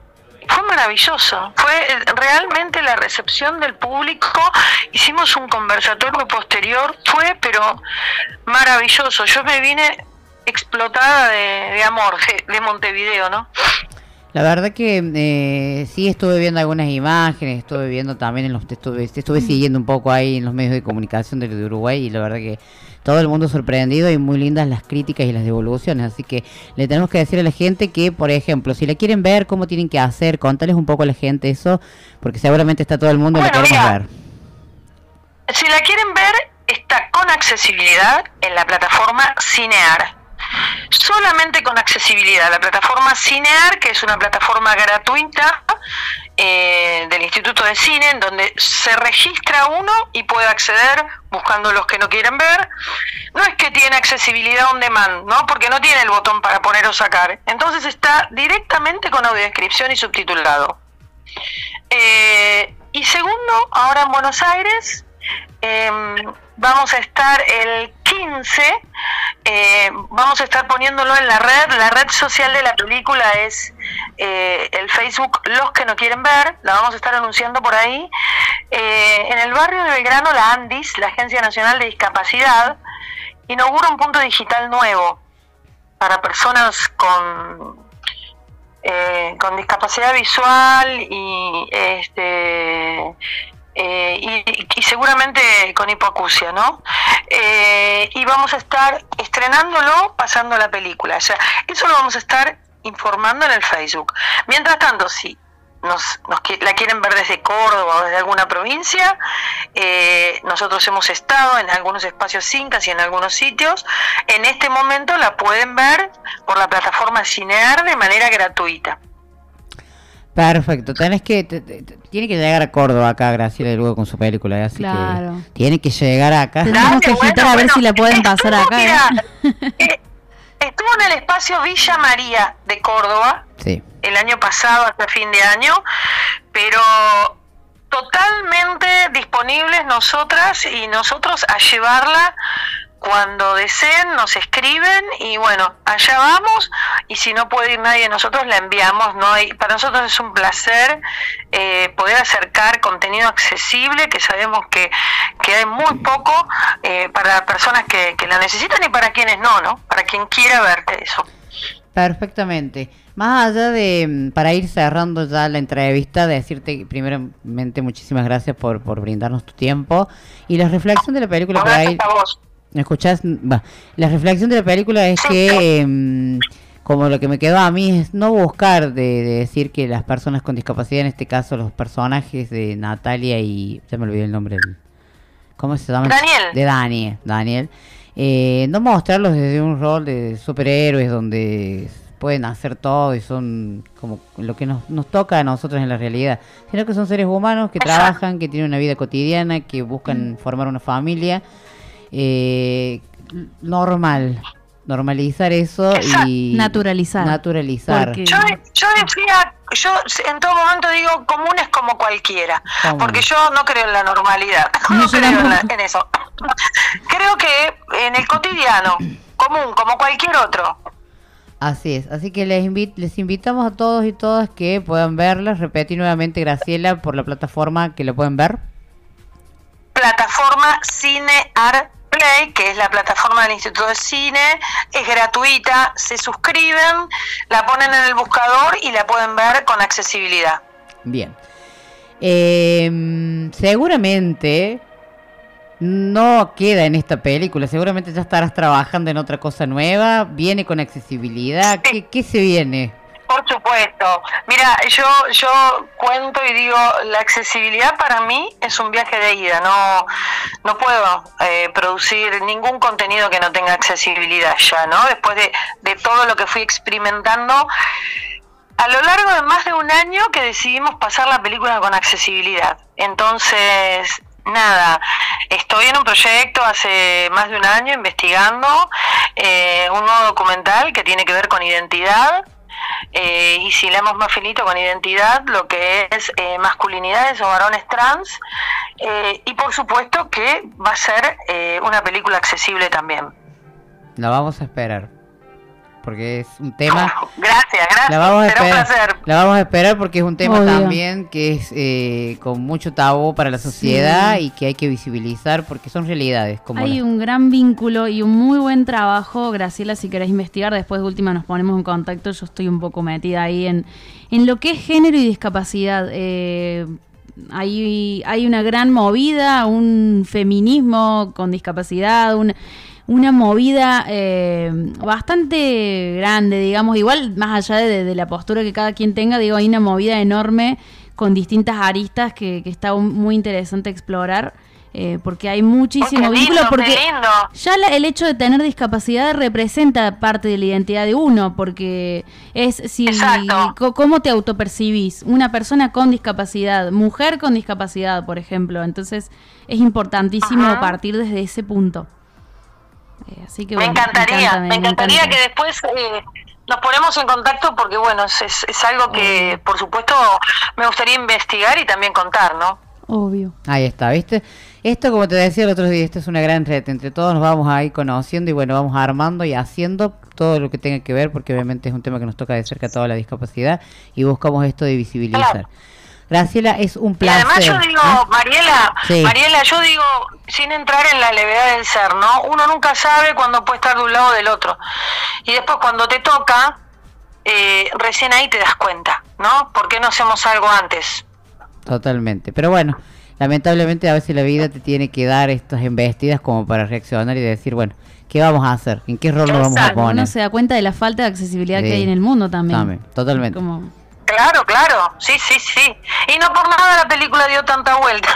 fue maravilloso. Fue eh, realmente la recepción del público. Hicimos un conversatorio posterior. Fue, pero maravilloso. Yo me vine explotada de, amor de, de Montevideo, ¿no? La verdad que eh, sí estuve viendo algunas imágenes, estuve viendo también en los estuve, estuve siguiendo un poco ahí en los medios de comunicación de Uruguay y la verdad que todo el mundo sorprendido y muy lindas las críticas y las devoluciones, así que le tenemos que decir a la gente que, por ejemplo, si la quieren ver, cómo tienen que hacer, contales un poco a la gente eso, porque seguramente está todo el mundo y la queremos mira. ver. Si la quieren ver, está con accesibilidad en la plataforma Cinear. Solamente con accesibilidad. La plataforma Cinear, que es una plataforma gratuita eh, del Instituto de Cine, en donde se registra uno y puede acceder buscando los que no quieren ver. No es que tiene accesibilidad on demand, ¿no? Porque no tiene el botón para poner o sacar. Entonces está directamente con audiodescripción y subtitulado. Eh, y segundo, ahora en Buenos Aires em, vamos a estar el 15, eh, vamos a estar poniéndolo en la red. La red social de la película es eh, el Facebook Los que no quieren ver, la vamos a estar anunciando por ahí. Eh, en el barrio de Belgrano, la ANDIS, la Agencia Nacional de Discapacidad, inaugura un punto digital nuevo para personas con con discapacidad visual y este eh, y, y seguramente con hipoacusia, ¿no? Eh, y vamos a estar estrenándolo pasando la película. O sea, eso lo vamos a estar informando en el Facebook. Mientras tanto, si nos, nos la quieren ver desde Córdoba o desde alguna provincia, eh, nosotros hemos estado en algunos espacios incas y en algunos sitios. En este momento la pueden ver por la plataforma Cinear de manera gratuita. Perfecto, tenés que, te- te- te- tiene que llegar a Córdoba acá Graciela luego con su película, ¿eh? así Claro. que tiene que llegar acá. Tenemos que agitar a ver si la pueden pasar acá. ¿eh? Mira, Estuvo en el espacio Villa María de Córdoba Sí. el año pasado, hasta fin de año, pero totalmente disponibles nosotras y nosotros a llevarla cuando deseen, nos escriben y bueno, allá vamos y si no puede ir nadie, nosotros la enviamos. no hay Para nosotros es un placer eh, poder acercar contenido accesible, que sabemos que, que hay muy poco eh, para personas que, que la necesitan y para quienes no, ¿no? Para quien quiera ver eso. Perfectamente. Más allá de, mm, para ir cerrando ya la entrevista, de decirte primeramente muchísimas gracias por, por brindarnos tu tiempo y la reflexión de la película por ahí. ¿Me escuchás? Va. La reflexión de la película es que, em, como lo que me quedó a mí, es no buscar de, de decir que las personas con discapacidad, en este caso los personajes de Natalia y. Ya me olvidé el nombre. del- ¿Cómo se llama? Daniel. De Daniel. Daniel. eh, no mostrarlos desde un rol de superhéroes donde pueden hacer todo y son como lo que nos, nos toca a nosotros en la realidad, sino que son seres humanos que trabajan, que tienen una vida cotidiana, que buscan formar una familia eh, normal, normalizar eso y Naturalizar. naturalizar. Yo, yo decía, yo en todo momento digo comunes como cualquiera, Común. porque yo no creo en la normalidad, *laughs* No, creo en, la- en eso. *laughs* creo que en el cotidiano, común, como cualquier otro. Así es, así que les, invi- les invitamos a todos y todas que puedan verlas. Repetí nuevamente, Graciela, por la plataforma que lo pueden ver. Plataforma Cine Art Play, que es la plataforma del Instituto de Cine, es gratuita, se suscriben, la ponen en el buscador y la pueden ver con accesibilidad. Bien. Eh, seguramente no queda en esta película, seguramente ya estarás trabajando en otra cosa nueva, viene con accesibilidad, ¿qué, qué se viene? Por supuesto. Mira, yo yo cuento y digo, la accesibilidad para mí es un viaje de ida. No no puedo eh, producir ningún contenido que no tenga accesibilidad ya, ¿no? Después de, de todo lo que fui experimentando a lo largo de más de un año que decidimos pasar la película con accesibilidad. Entonces, nada, estoy en un proyecto hace más de un año investigando eh, un nuevo documental que tiene que ver con identidad. Eh, y si leemos más finito con identidad, lo que es eh, masculinidades o varones trans, eh, y por supuesto que va a ser eh, una película accesible también. La vamos a esperar. Porque es un tema. Gracias, gracias. La vamos a esperar. placer. La vamos a esperar porque es un tema Obvio. también que es eh, con mucho tabú para la sociedad y que hay que visibilizar porque son realidades. Como Hay las- un gran vínculo y un muy buen trabajo. Graciela, si querés investigar, después de última nos ponemos en contacto. Yo estoy un poco metida ahí en, en lo que es género y discapacidad. Eh, hay, hay una gran movida, un feminismo con discapacidad, un- una movida eh, bastante grande, digamos, igual más allá de, de la postura que cada quien tenga, digo, hay una movida enorme con distintas aristas que, que está un- muy interesante explorar. eh, porque hay muchísimo vínculo, lindo, porque ya la- el hecho de tener discapacidad representa parte de la identidad de uno, porque es si co- cómo te autopercibís, una persona con discapacidad, mujer con discapacidad, por ejemplo, entonces es importantísimo Ajá. partir desde ese punto. Eh, así que me bueno, encantaría, encanta, me, encantaría encanta. que después eh, nos ponemos en contacto porque bueno, es, es, es algo que por supuesto me gustaría investigar y también contar, ¿no? Obvio. Ahí está, ¿viste? Esto, como te decía el otro día, esto es una gran red. Entre todos nos vamos a ir conociendo y bueno, vamos armando y haciendo todo lo que tenga que ver, porque obviamente es un tema que nos toca de cerca a toda la discapacidad y buscamos esto de visibilizar. Graciela, es un Y placer. además yo digo, ¿eh? Mariela, Sí. Mariela, yo digo, sin entrar en la levedad del ser, ¿no? Uno nunca sabe cuándo puede estar de un lado o del otro. Y después cuando te toca, eh, recién ahí te das cuenta, ¿no? ¿Por qué no hacemos algo antes? Totalmente. Pero bueno, lamentablemente a veces la vida te tiene que dar estas embestidas como para reaccionar y decir, bueno, ¿qué vamos a hacer? ¿En qué rol nos vamos a poner? Uno se da cuenta de la falta de accesibilidad Sí. que hay en el mundo también. También, totalmente. Como- Claro, claro, sí, sí, sí. Y no por nada la película dio tanta vuelta.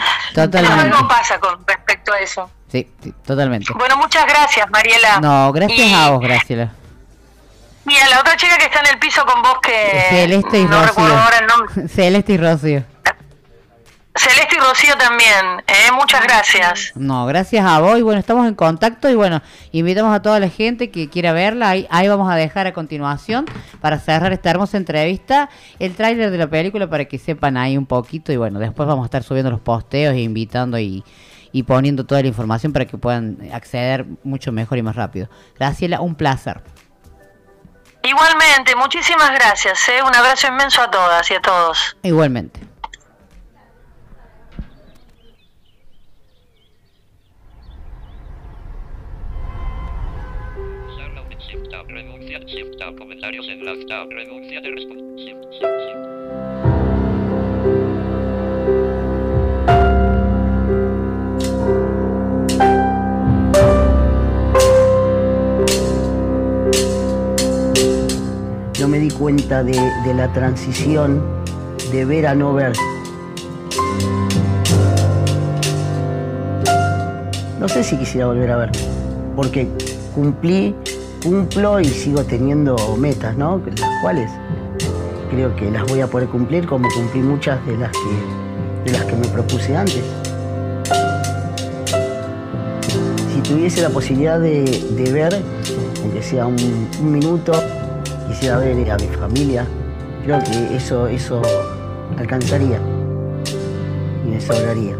*laughs* Totalmente. Algo pasa con respecto a eso. Sí, sí, totalmente. Bueno, muchas gracias, Mariela. No, gracias Y- a vos, Graciela. Y a la otra chica que está en el piso con vos que Celeste y no Rocío. recuerdo ahora el nombre. *laughs* Celeste y Rocío. Celeste y Rocío también, ¿eh? muchas gracias. No, gracias a vos y bueno, estamos en contacto y bueno, invitamos a toda la gente que quiera verla, ahí, ahí vamos a dejar a continuación para cerrar esta hermosa entrevista el tráiler de la película para que sepan ahí un poquito y bueno, después vamos a estar subiendo los posteos e invitando y, y poniendo toda la información para que puedan acceder mucho mejor y más rápido. Graciela, un placer. Igualmente, muchísimas gracias. ¿eh? Un abrazo inmenso a todas y a todos. Igualmente. Shift tab, comentarios en las tab, renuncia de respuesta, shift, shift, shift. No me di cuenta de, de la transición de ver a no ver. No sé si quisiera volver a ver, porque cumplí, cumplo y sigo teniendo metas, ¿no? Las cuales creo que las voy a poder cumplir como cumplí muchas de las que, de las que me propuse antes. Si tuviese la posibilidad de, de ver, aunque sea un, un minuto, quisiera ver a mi familia. Creo que eso, eso alcanzaría y me sobraría.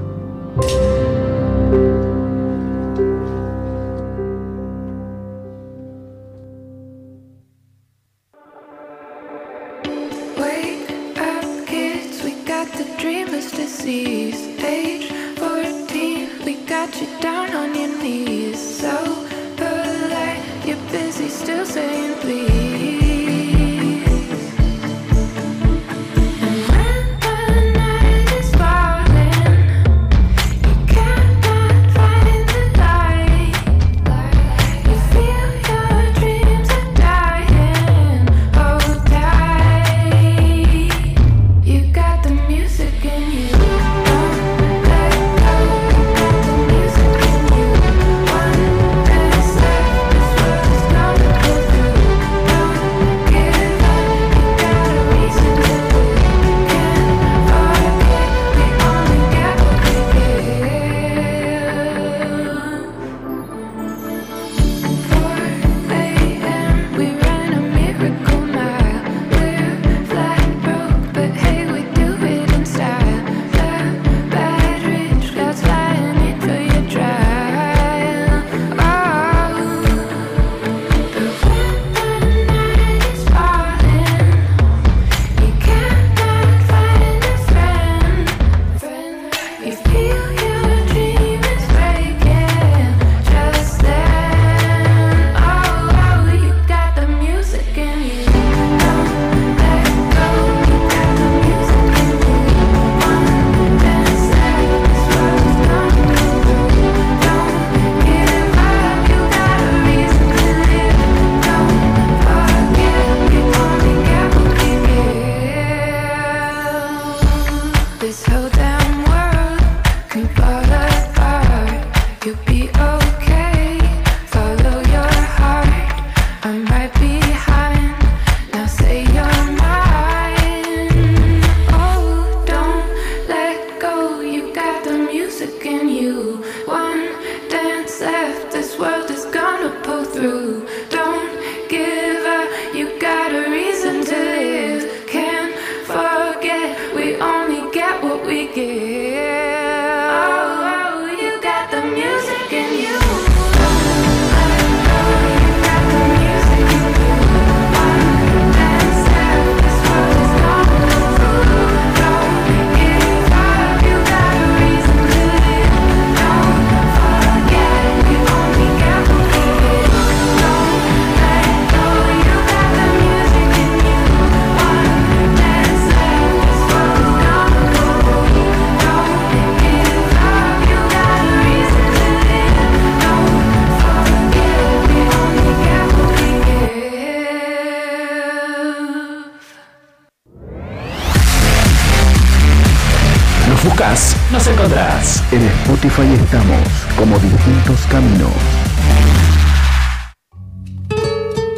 En Spotify estamos como distintos caminos.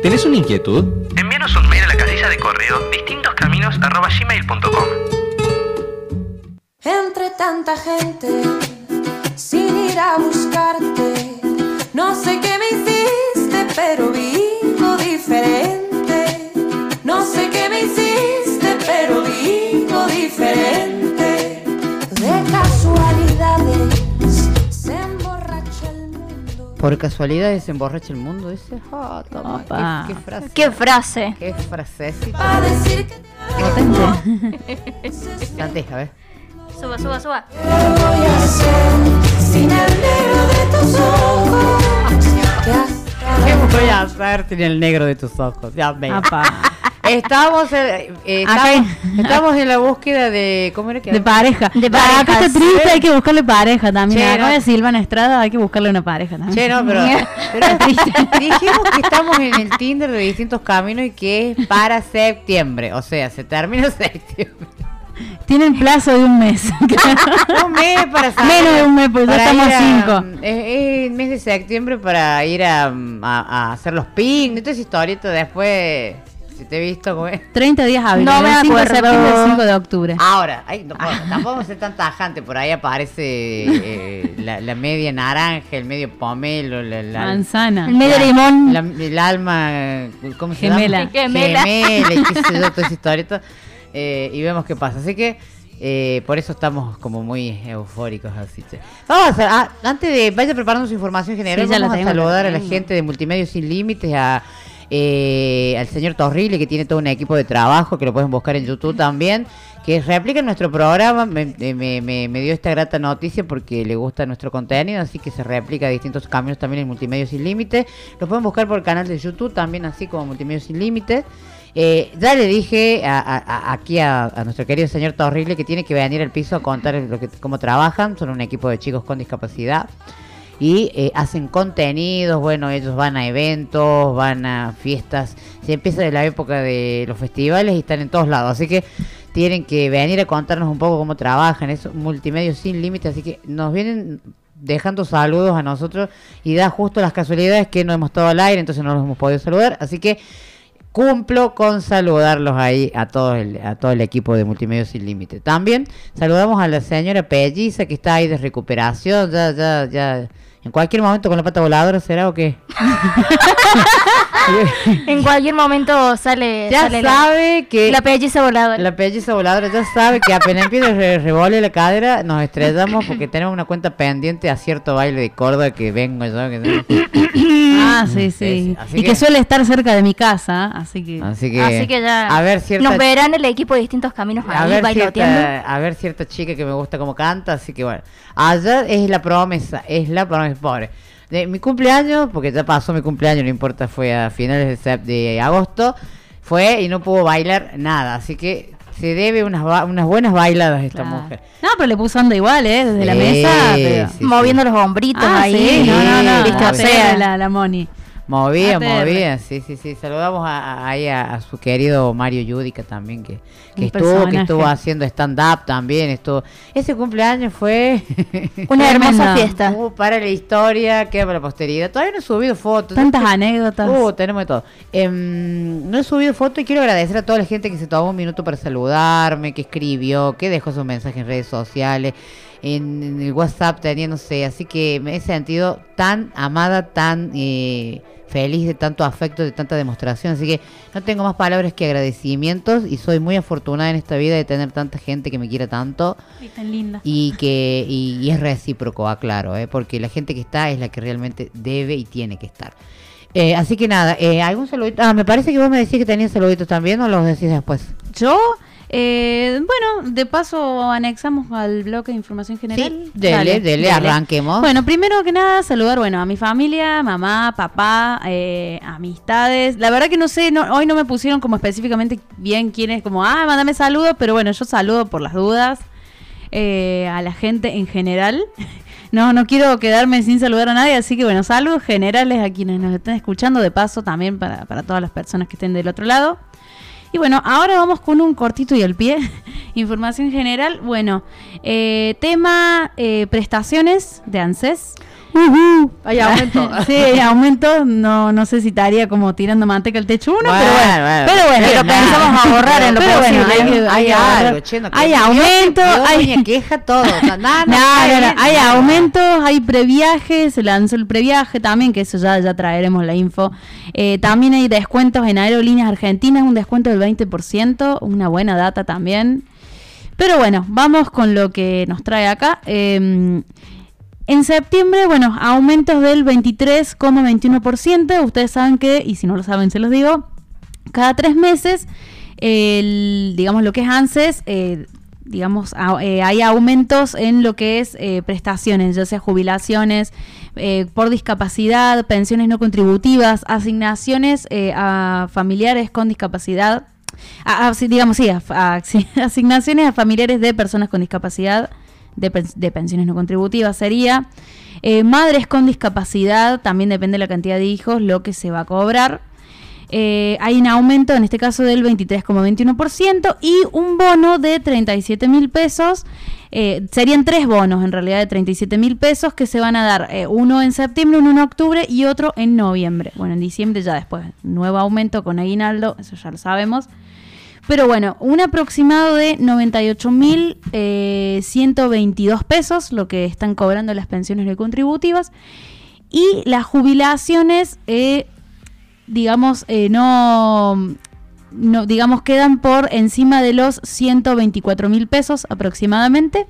¿Tenés una inquietud? Envíanos un mail a la casilla de correo distintoscaminos.gmail.com Entre tanta gente, sin ir a buscarte, no sé qué me hiciste, pero vivo diferente. No sé qué me hiciste, pero vivo diferente. Por casualidad se emborracha el mundo, dice. Ah, toma, Opa. qué, qué frase. Qué frase. Qué frasecita. Pa' decir que Cante, a ver. Suba, suba, suba. voy a hacer sin el negro de tus ojos. Hasta ¿Qué voy a hacer sin el negro de tus ojos? Ya me. Estamos, eh, eh, estamos, estamos en la búsqueda de. ¿Cómo era que De pareja. De Acá está triste, hay que buscarle pareja también. Che, Acá no. de Silvana Estrada hay que buscarle una pareja también. Che, no, pero, pero *laughs* dijimos que estamos en el Tinder de distintos caminos y que es para septiembre. O sea, se termina *laughs* septiembre. Tienen plazo de un mes. *laughs* un mes para salir- Menos de un mes, pues ya para estamos a- cinco. Es, el mes de septiembre para ir a, a- a hacer los ping. Entonces, historieta después. Si te he visto, como es. 30 días hábiles. No me del 5 de acuerdo. septiembre al 5 de octubre. Ahora, ay, no, puedo- tampoco vamos a ser tan tajante. Por ahí aparece eh, la, la media naranja, el medio pomelo, la, la- Manzana. El medio limón. la- el alma, ¿cómo se Gemela. llama? Gemela. Gemela, y qué sé yo, toda esa historieta. Eh, y vemos qué pasa. Así que eh, por eso estamos como muy eufóricos así. che. Vamos a hacer, ah, antes de vaya preparando su información general, Sí, vamos a saludar a la gente de Multimedios Sin Límites, a eh, al señor Torrile, que tiene todo un equipo de trabajo, que lo pueden buscar en YouTube también, que replica nuestro programa, me, eh, me- me- me dio esta grata noticia porque le gusta nuestro contenido, así que se replica a distintos caminos también en Multimedios Sin Límites. Lo pueden buscar por el canal de YouTube también, así como Multimedios Sin Límites. Eh, ya le dije a- aquí a, nuestro querido señor Torrile que tiene que venir al piso a contar cómo trabajan. Son un equipo de chicos con discapacidad y eh, hacen contenidos, bueno, ellos van a eventos, van a fiestas, se empieza de la época de los festivales y están en todos lados, así que tienen que venir a contarnos un poco cómo trabajan, es un multimedio sin límite, así que nos vienen dejando saludos a nosotros y da justo las casualidades que no hemos estado al aire, entonces no los hemos podido saludar, así que cumplo con saludarlos ahí a todo el, a todo el equipo de Multimedios Sin Límite. También saludamos a la señora Pelliza que está ahí de recuperación, ya, ya, ya, en cualquier momento con la pata voladora será o qué. *laughs* En cualquier momento sale, Ya sale sabe que la, la pelliza voladora. la pelliza voladora ya sabe que apenas empieza el re- revole la cadera, nos estrellamos porque tenemos una cuenta pendiente a cierto baile de Córdoba que vengo yo. Que... *coughs* Ah, sí, sí. así y que, que- suele estar cerca de mi casa, así que. Así que, Así que ya a ver cierta nos verán el equipo de distintos caminos a ahí ver, bailoteando. cierta, a ver cierta chica que me gusta cómo canta, así que bueno. Allá es la promesa, es la promesa, *laughs* pobre. De mi cumpleaños, porque ya pasó mi cumpleaños, no importa, fue a finales de, de agosto, fue y no pudo bailar nada, así que se debe unas, ba- unas buenas bailadas esta Claro. mujer. No, pero le puso onda igual, ¿eh? Desde la mesa. pero- sí, sí. Moviendo los hombritos Ah, ahí. no, no, no. Viste, o sea, la, la Moni. Movía, ATR. movía, sí, sí, sí. Saludamos a, a- ahí a, a su querido Mario Yudica también, que, que estuvo, que estuvo haciendo stand-up también. Estuvo. Ese cumpleaños fue Una *laughs* hermosa fiesta. Uh, para la historia, queda para la posteridad. Todavía no he subido fotos. Tantas anécdotas. Uh, tenemos de todo. Em, no he subido fotos y quiero agradecer a toda la gente que se tomó un minuto para saludarme, que escribió, que dejó sus mensajes en redes sociales, en, en el WhatsApp, tenía, no sé. Así que me he sentido tan amada, tan eh, feliz de tanto afecto, de tanta demostración. Así que no tengo más palabras que agradecimientos y soy muy afortunada en esta vida de tener tanta gente que me quiera tanto Ay, tan linda. y que y, y es recíproco, aclaro, ¿eh? porque la gente que está es la que realmente debe y tiene que estar. Eh, así que nada, eh, ¿algún saludito? Ah, me parece que vos me decís que tenías saluditos también o los decís después. Yo, eh, bueno, de paso anexamos al bloque de información general. Sí, dele, dele, arranquemos. Bueno, primero que nada, saludar, bueno, a mi familia, mamá, papá, eh, amistades. La verdad que no sé, no, hoy no me pusieron como específicamente bien quiénes, como, ah, mándame saludos, pero bueno, yo saludo por las dudas eh, a la gente en general. *laughs* No, no quiero quedarme sin saludar a nadie, así que bueno, saludos generales a quienes nos estén escuchando, de paso también para, para todas las personas que estén del otro lado. Y bueno, ahora vamos con un cortito y al pie. *laughs* Información general. Bueno, eh, tema eh, prestaciones de ANSES. Hay aumento. *laughs* sí, hay aumento. No, no sé si estaría como tirando manteca al techo uno, pero bueno. bueno, pero bueno, pero nada. pensamos ahorrar en lo Pero bueno, posible. hay- que- hay algo, che, no, que hay Dios- aumento, Dios hay queja todo. Nada, *laughs* nada, no, está no, no, bien, hay aumentos, hay previajes, se lanzó el previaje también, que eso ya, ya traeremos la info. Eh, también hay descuentos en aerolíneas argentinas, un descuento del 20%, una buena data también. Pero bueno, vamos con lo que nos trae acá. Eh, en septiembre, bueno, aumentos del 23,21%. Ustedes saben que, y si no lo saben, se los digo, cada tres meses, digamos lo que es ANSES, eh, digamos, a- eh, hay aumentos en lo que es eh, prestaciones, ya sea jubilaciones eh, por discapacidad, pensiones no contributivas, asignaciones eh, a familiares con discapacidad, a- digamos, sí, *laughs* sí, asignaciones a familiares de personas con discapacidad, de, pens- de pensiones no contributivas sería. Eh, madres con discapacidad, también depende de la cantidad de hijos, lo que se va a cobrar. Eh, hay un aumento, en este caso, del 23,21% y un bono de 37 mil pesos. Eh, serían tres bonos, en realidad, de 37 mil pesos que se van a dar. uno en septiembre, uno en octubre y otro en noviembre. Bueno, en diciembre ya después. Nuevo aumento con aguinaldo, eso ya lo sabemos. Pero bueno, un aproximado de 98.122 pesos, lo que están cobrando las pensiones no contributivas. Y las jubilaciones, eh, digamos, eh, no, digamos, quedan por encima de los 124 mil pesos aproximadamente.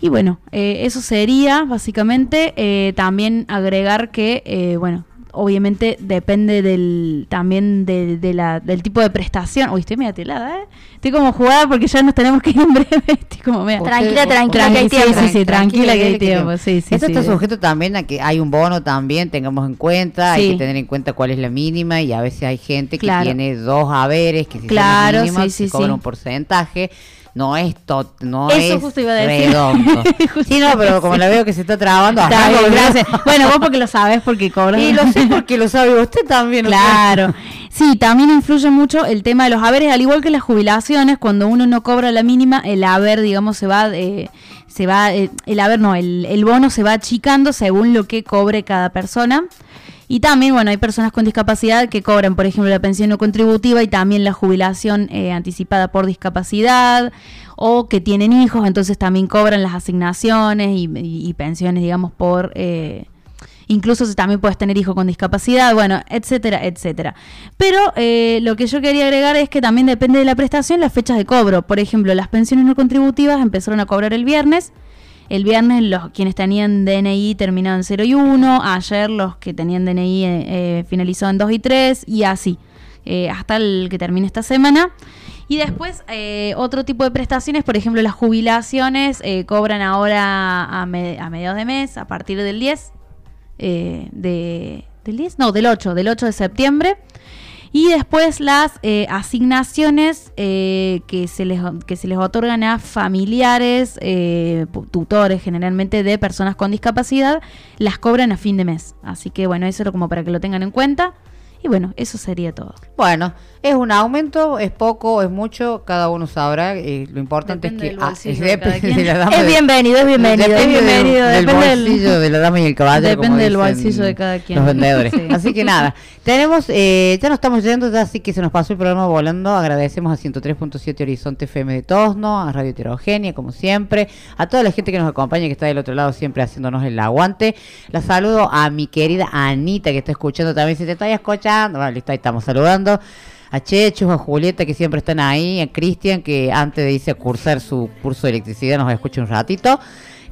Y bueno, eh, eso sería básicamente eh, también agregar que, eh, bueno, obviamente depende del también de, de la, del tipo de prestación. Uy, estoy media telada, ¿eh? Estoy como jugada porque ya nos tenemos que ir en breve. *laughs* Estoy como media... Tranquila, tranquila, que hay sí, tiempo. Sí, sí, tranquila que hay tiempo. Sí, sí, Esto sí. está sujeto también a que hay un bono también, tengamos en cuenta, hay que tener en cuenta cuál es la mínima y a veces hay gente que Claro. tiene dos haberes que si Claro, son sí, sí, se cobra sí. un porcentaje. No es tot, no Eso es justo iba a decir. redondo. *laughs* Sí, no, pero como la veo que se está trabando, Está arranco, bien. Bueno, vos porque lo sabes, porque cobras. Y lo sé *laughs* porque lo sabe usted también. Claro. Sí, también influye mucho el tema de los haberes, al igual que las jubilaciones, cuando uno no cobra la mínima, el haber, digamos, se va, eh, se va, eh, el haber no, el, el bono se va achicando según lo que cobre cada persona. Y también, bueno, hay personas con discapacidad que cobran, por ejemplo, la pensión no contributiva y también la jubilación eh, anticipada por discapacidad o que tienen hijos, entonces también cobran las asignaciones y, pensiones, digamos, por... eh, incluso si también puedes tener hijo con discapacidad, bueno, etcétera, etcétera. Pero eh, lo que yo quería agregar es que también depende de la prestación las fechas de cobro. Por ejemplo, las pensiones no contributivas empezaron a cobrar el viernes. El viernes los quienes tenían DNI terminaban en 0 y 1, ayer los que tenían DNI eh, eh, finalizó en 2 y 3 y así, eh, hasta el que termine esta semana. Y después eh, otro tipo de prestaciones, por ejemplo las jubilaciones eh, cobran ahora a, me- a mediados de mes, a partir del 10 eh, de, ¿del 10? No, del 8, del 8 de septiembre. Y después las eh, asignaciones eh, que, se les, que se les otorgan a familiares, eh, tutores generalmente de personas con discapacidad, las cobran a fin de mes. Así que bueno, eso es como para que lo tengan en cuenta. Y bueno, eso sería todo. Bueno, es un aumento, es poco, es mucho, cada uno sabrá. lo importante Depende es del que ah, es de de la dama Es bienvenido, es bienvenido. Depende, Es bienvenido, del, del depende del- bolsillo de la dama y el caballero. como Depende del dicen bolsillo de cada quien. Los vendedores. Sí. Así que nada, tenemos, eh, ya nos estamos yendo, ya así que se nos pasó el programa volando. Agradecemos a 103.7 Horizonte FM de Tosno, a Radio Heterogénea, como siempre, a toda la gente que nos acompaña, que está del otro lado, siempre haciéndonos el aguante. La saludo a mi querida Anita, que está escuchando también. Si te estoy escuchando, vale, listo, ahí estamos saludando. A Chechu, a Julieta, que siempre están ahí, a Cristian, que antes de irse a cursar su curso de electricidad nos escucha un ratito.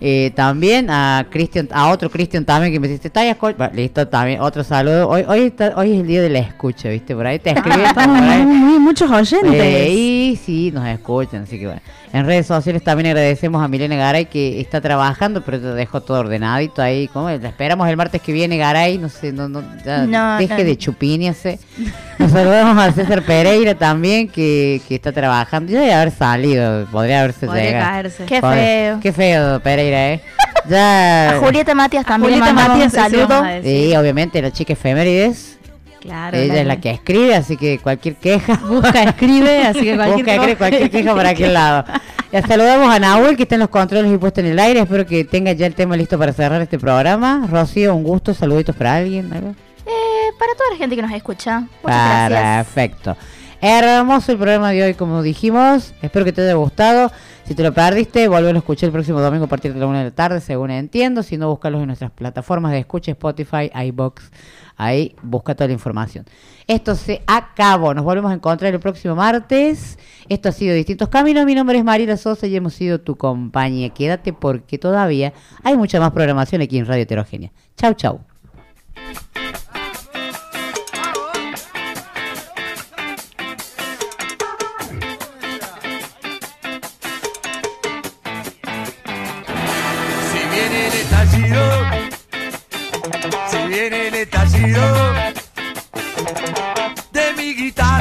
Eh, también a Cristian, a otro Cristian también que me dice, ¿estás escuchando? listo, también, otro saludo. Hoy, hoy, está- hoy es el día de la escucha, ¿viste? Por ahí te *laughs* escriben. Muchos oyentes. Eh, y sí, nos escuchan, así que bueno. En redes sociales también agradecemos a Milena Garay que está trabajando, pero te dejó todo ordenadito ahí. ¿cómo? La esperamos el martes que viene, Garay. No sé, no, no, ya No, deje no. de chupíñase. Nos saludamos a César Pereira también, que, que está trabajando. Ya debe haber salido, podría haberse Podría llegado. caerse. Qué feo. Qué feo, Pereira, ¿eh? *laughs* Ya. A Julieta Matias también Julieta Matias, saludo. Sí, obviamente, la chica efemérides. Claro. Ella la- es la que escribe, así que cualquier queja. Busca, escribe, así que cualquier Busca, escribe, cualquier queja por aquel lado. Ya saludamos a Nahuel, que está en los controles y puesto en el aire. Espero que tenga ya el tema listo para cerrar este programa. Rocío, un gusto. Saluditos para alguien. algo. Eh, para toda la gente que nos escucha. Muchas gracias. Perfecto. Hermoso el programa de hoy, como dijimos. Espero que te haya gustado. Si te lo perdiste, volver a escuchar el próximo domingo a partir de la una de la tarde, según entiendo. Si no, búscalos en nuestras plataformas de escucha, Spotify, iBox. Ahí busca toda la información. Esto se acabó. Nos volvemos a encontrar el próximo martes. Esto ha sido Distintos Caminos. Mi nombre es Mariela Sosa y hemos sido tu compañía. Quédate porque todavía hay mucha más programación aquí en Radio Heterogénea. Chau, chau. tiro de mi guitarra.